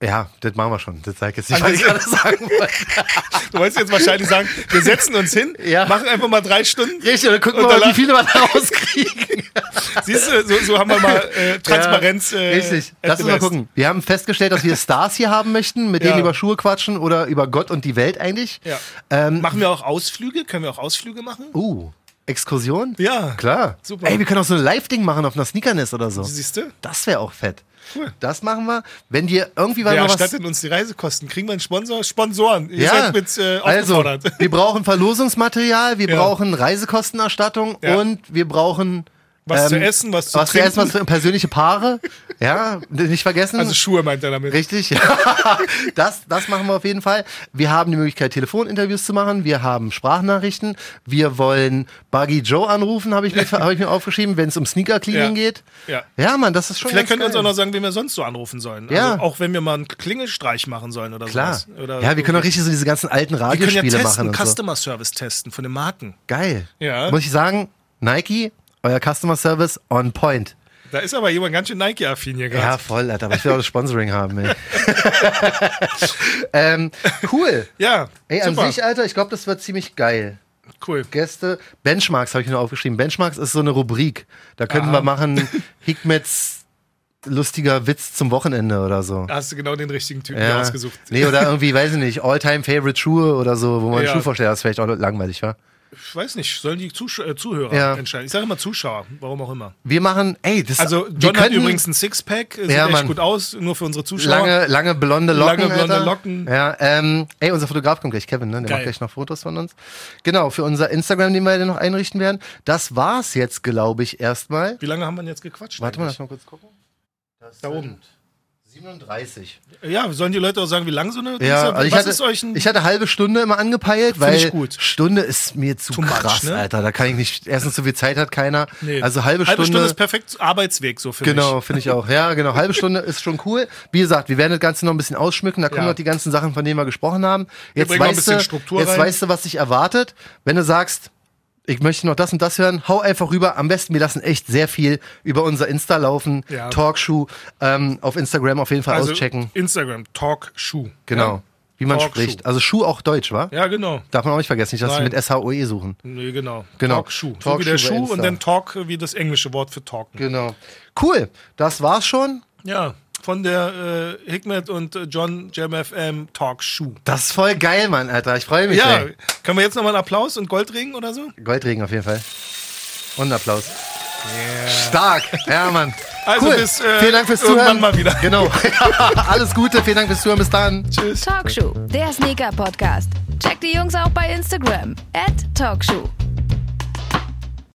[SPEAKER 2] Ja, das machen wir schon. Das sag ich jetzt nicht,
[SPEAKER 3] Also
[SPEAKER 2] was ich gerade sagen wollte. [LAUGHS]
[SPEAKER 3] Du wolltest jetzt wahrscheinlich sagen, wir setzen uns hin,
[SPEAKER 2] Ja.
[SPEAKER 3] machen einfach mal drei Stunden.
[SPEAKER 2] Richtig, dann gucken
[SPEAKER 3] Und
[SPEAKER 2] wir mal, wie viele wir da rauskriegen. [LAUGHS]
[SPEAKER 3] Siehst du, so, so haben wir mal äh, Transparenz.
[SPEAKER 2] Ja,
[SPEAKER 3] äh,
[SPEAKER 2] richtig. Lass uns mal gucken. Wir haben festgestellt, dass wir Stars hier haben möchten, mit
[SPEAKER 3] Ja.
[SPEAKER 2] denen über Schuhe quatschen oder über Gott und die Welt eigentlich.
[SPEAKER 3] Ja.
[SPEAKER 2] Ähm,
[SPEAKER 3] Machen wir auch Ausflüge? Können wir auch Ausflüge machen?
[SPEAKER 2] uh, Exkursion?
[SPEAKER 3] Ja.
[SPEAKER 2] Klar.
[SPEAKER 3] Super.
[SPEAKER 2] Ey, wir können auch so ein Live-Ding machen auf einer Sneakernest oder so.
[SPEAKER 3] Siehst du?
[SPEAKER 2] Das wäre auch fett.
[SPEAKER 3] Cool.
[SPEAKER 2] Das machen wir. Wenn dir irgendwie mal was.
[SPEAKER 3] erstattet uns die Reisekosten? Kriegen wir einen Sponsor? Sponsoren. Ihr
[SPEAKER 2] Ja,
[SPEAKER 3] seid mit äh,
[SPEAKER 2] also, wir brauchen Verlosungsmaterial, wir
[SPEAKER 3] Ja.
[SPEAKER 2] brauchen Reisekostenerstattung
[SPEAKER 3] Ja.
[SPEAKER 2] und wir brauchen
[SPEAKER 3] Was zu essen, was zu
[SPEAKER 2] was
[SPEAKER 3] trinken.
[SPEAKER 2] zu essen, was für persönliche Paare. [LAUGHS] Ja, nicht vergessen.
[SPEAKER 3] Also Schuhe meint er damit.
[SPEAKER 2] Richtig, ja. [LAUGHS] Das, das machen wir auf jeden Fall. Wir haben die Möglichkeit, Telefoninterviews zu machen. Wir haben Sprachnachrichten. Wir wollen Buggy Joe anrufen, habe ich, mir- [LAUGHS] hab ich mir aufgeschrieben, wenn es um Sneaker-Cleaning
[SPEAKER 3] Ja.
[SPEAKER 2] geht.
[SPEAKER 3] Ja.
[SPEAKER 2] Ja, Mann, das ist schon
[SPEAKER 3] Vielleicht könnt ihr uns auch noch sagen, wen wir sonst so anrufen sollen.
[SPEAKER 2] Ja.
[SPEAKER 3] Also auch wenn wir mal einen Klingelstreich machen sollen oder
[SPEAKER 2] Klar.
[SPEAKER 3] sowas. Oder
[SPEAKER 2] ja, wir können auch richtig so diese ganzen alten
[SPEAKER 3] wir können ja
[SPEAKER 2] Radiospiele
[SPEAKER 3] testen,
[SPEAKER 2] machen und so.
[SPEAKER 3] Customer Service testen von den Marken.
[SPEAKER 2] Geil.
[SPEAKER 3] Ja.
[SPEAKER 2] Muss ich sagen, Nike, euer Customer Service on point.
[SPEAKER 3] Da ist aber jemand ganz schön Nike-affin hier
[SPEAKER 2] Ja,
[SPEAKER 3] gerade.
[SPEAKER 2] voll, Alter. Aber ich will auch das Sponsoring haben, ey. [LAUGHS] ähm, cool.
[SPEAKER 3] Ja,
[SPEAKER 2] Ey, an
[SPEAKER 3] super.
[SPEAKER 2] sich, Alter, ich glaube, das wird ziemlich geil.
[SPEAKER 3] cool.
[SPEAKER 2] Gäste. Benchmarks habe ich nur aufgeschrieben. Benchmarks ist so eine Rubrik. Da könnten
[SPEAKER 3] Aha.
[SPEAKER 2] wir machen Hikmets lustiger Witz zum Wochenende oder so.
[SPEAKER 3] Da hast du genau den richtigen Typen hier ausgesucht.
[SPEAKER 2] Nee, oder irgendwie, weiß ich nicht, All-Time-Favorite Schuhe oder so, wo man
[SPEAKER 3] Ja.
[SPEAKER 2] Das ist vielleicht auch langweilig, wa?
[SPEAKER 3] Ich weiß nicht, sollen die Zusch äh, Zuhörer
[SPEAKER 2] Ja.
[SPEAKER 3] entscheiden? Ich sage immer Zuschauer, warum auch immer.
[SPEAKER 2] Wir machen, ey, das
[SPEAKER 3] Also John hat übrigens ein Sixpack, sieht
[SPEAKER 2] Ja,
[SPEAKER 3] echt
[SPEAKER 2] Mann.
[SPEAKER 3] gut aus, nur für unsere Zuschauer.
[SPEAKER 2] lange, lange blonde Locken.
[SPEAKER 3] Lange blonde
[SPEAKER 2] Alter.
[SPEAKER 3] Locken.
[SPEAKER 2] Ja, ähm, ey, unser Fotograf kommt gleich, Kevin, ne? Der
[SPEAKER 3] Geil.
[SPEAKER 2] macht gleich noch Fotos von uns. Genau, für unser Instagram, den wir ja noch einrichten werden. Das war's jetzt, glaube ich, erstmal.
[SPEAKER 3] Wie lange haben wir denn jetzt gequatscht?
[SPEAKER 2] Warte mal, lass
[SPEAKER 3] eigentlich?
[SPEAKER 2] mal kurz gucken. Das
[SPEAKER 3] Da oben.
[SPEAKER 2] 37.
[SPEAKER 3] Ja, sollen die Leute auch sagen, wie lang so eine
[SPEAKER 2] Ja,
[SPEAKER 3] ist?
[SPEAKER 2] also ich
[SPEAKER 3] Was
[SPEAKER 2] hatte,
[SPEAKER 3] ist euch ein
[SPEAKER 2] ich hatte halbe Stunde immer angepeilt, weil. Stunde ist mir zu
[SPEAKER 3] Too much,
[SPEAKER 2] krass,
[SPEAKER 3] ne?
[SPEAKER 2] Alter. Da kann ich nicht, erstens so viel Zeit hat keiner.
[SPEAKER 3] Nee.
[SPEAKER 2] Also halbe,
[SPEAKER 3] halbe
[SPEAKER 2] Stunde.
[SPEAKER 3] Stunde ist perfekt Arbeitsweg so für
[SPEAKER 2] Genau, finde ich auch. Ja, genau. Halbe Stunde ist schon cool. Wie gesagt, wir werden das Ganze noch ein bisschen ausschmücken. Da kommen
[SPEAKER 3] Ja.
[SPEAKER 2] noch die ganzen Sachen, von denen wir gesprochen haben. Jetzt, weißt,
[SPEAKER 3] bisschen
[SPEAKER 2] du,
[SPEAKER 3] Struktur
[SPEAKER 2] jetzt
[SPEAKER 3] rein.
[SPEAKER 2] weißt du, was dich erwartet. Wenn du sagst, ich möchte noch das und das hören, hau einfach rüber. Am besten, wir lassen echt sehr viel über unser Insta laufen.
[SPEAKER 3] Ja.
[SPEAKER 2] Talkshow. Ähm, auf Instagram auf jeden Fall
[SPEAKER 3] Also
[SPEAKER 2] auschecken.
[SPEAKER 3] Instagram, Talk Schuh.
[SPEAKER 2] Genau. Wie man
[SPEAKER 3] Talkshow.
[SPEAKER 2] spricht. Also Schuh auch deutsch, wa?
[SPEAKER 3] Ja, genau.
[SPEAKER 2] Darf man auch nicht vergessen, nicht, dass sie
[SPEAKER 3] Nein.
[SPEAKER 2] mit SHOE suchen.
[SPEAKER 3] Nee, genau.
[SPEAKER 2] Genau.
[SPEAKER 3] Talk Schuh. So
[SPEAKER 2] Talk
[SPEAKER 3] wie der
[SPEAKER 2] Schuh
[SPEAKER 3] Schuh und dann Talk wie das englische Wort für talken.
[SPEAKER 2] Genau. Cool. Das war's schon.
[SPEAKER 3] Ja, von der äh, Hikmet und äh, John Jam FM Talk Schuh.
[SPEAKER 2] Das ist voll geil, Mann, Alter. Ich freue mich.
[SPEAKER 3] Ja,
[SPEAKER 2] ey.
[SPEAKER 3] können wir jetzt nochmal einen Applaus und Goldring oder so?
[SPEAKER 2] Goldregen auf jeden Fall. Und einen Applaus. Stark. Ja, Mann.
[SPEAKER 3] Also
[SPEAKER 2] cool.
[SPEAKER 3] bis, äh,
[SPEAKER 2] Vielen Dank fürs Zuhören.
[SPEAKER 3] mal wieder.
[SPEAKER 2] Genau. [LAUGHS] Alles Gute. Vielen Dank fürs Zuhören. Bis dann.
[SPEAKER 3] Tschüss.
[SPEAKER 1] Talkshow, der Sneaker-Podcast. Checkt die Jungs auch bei Instagram. At Talkshow.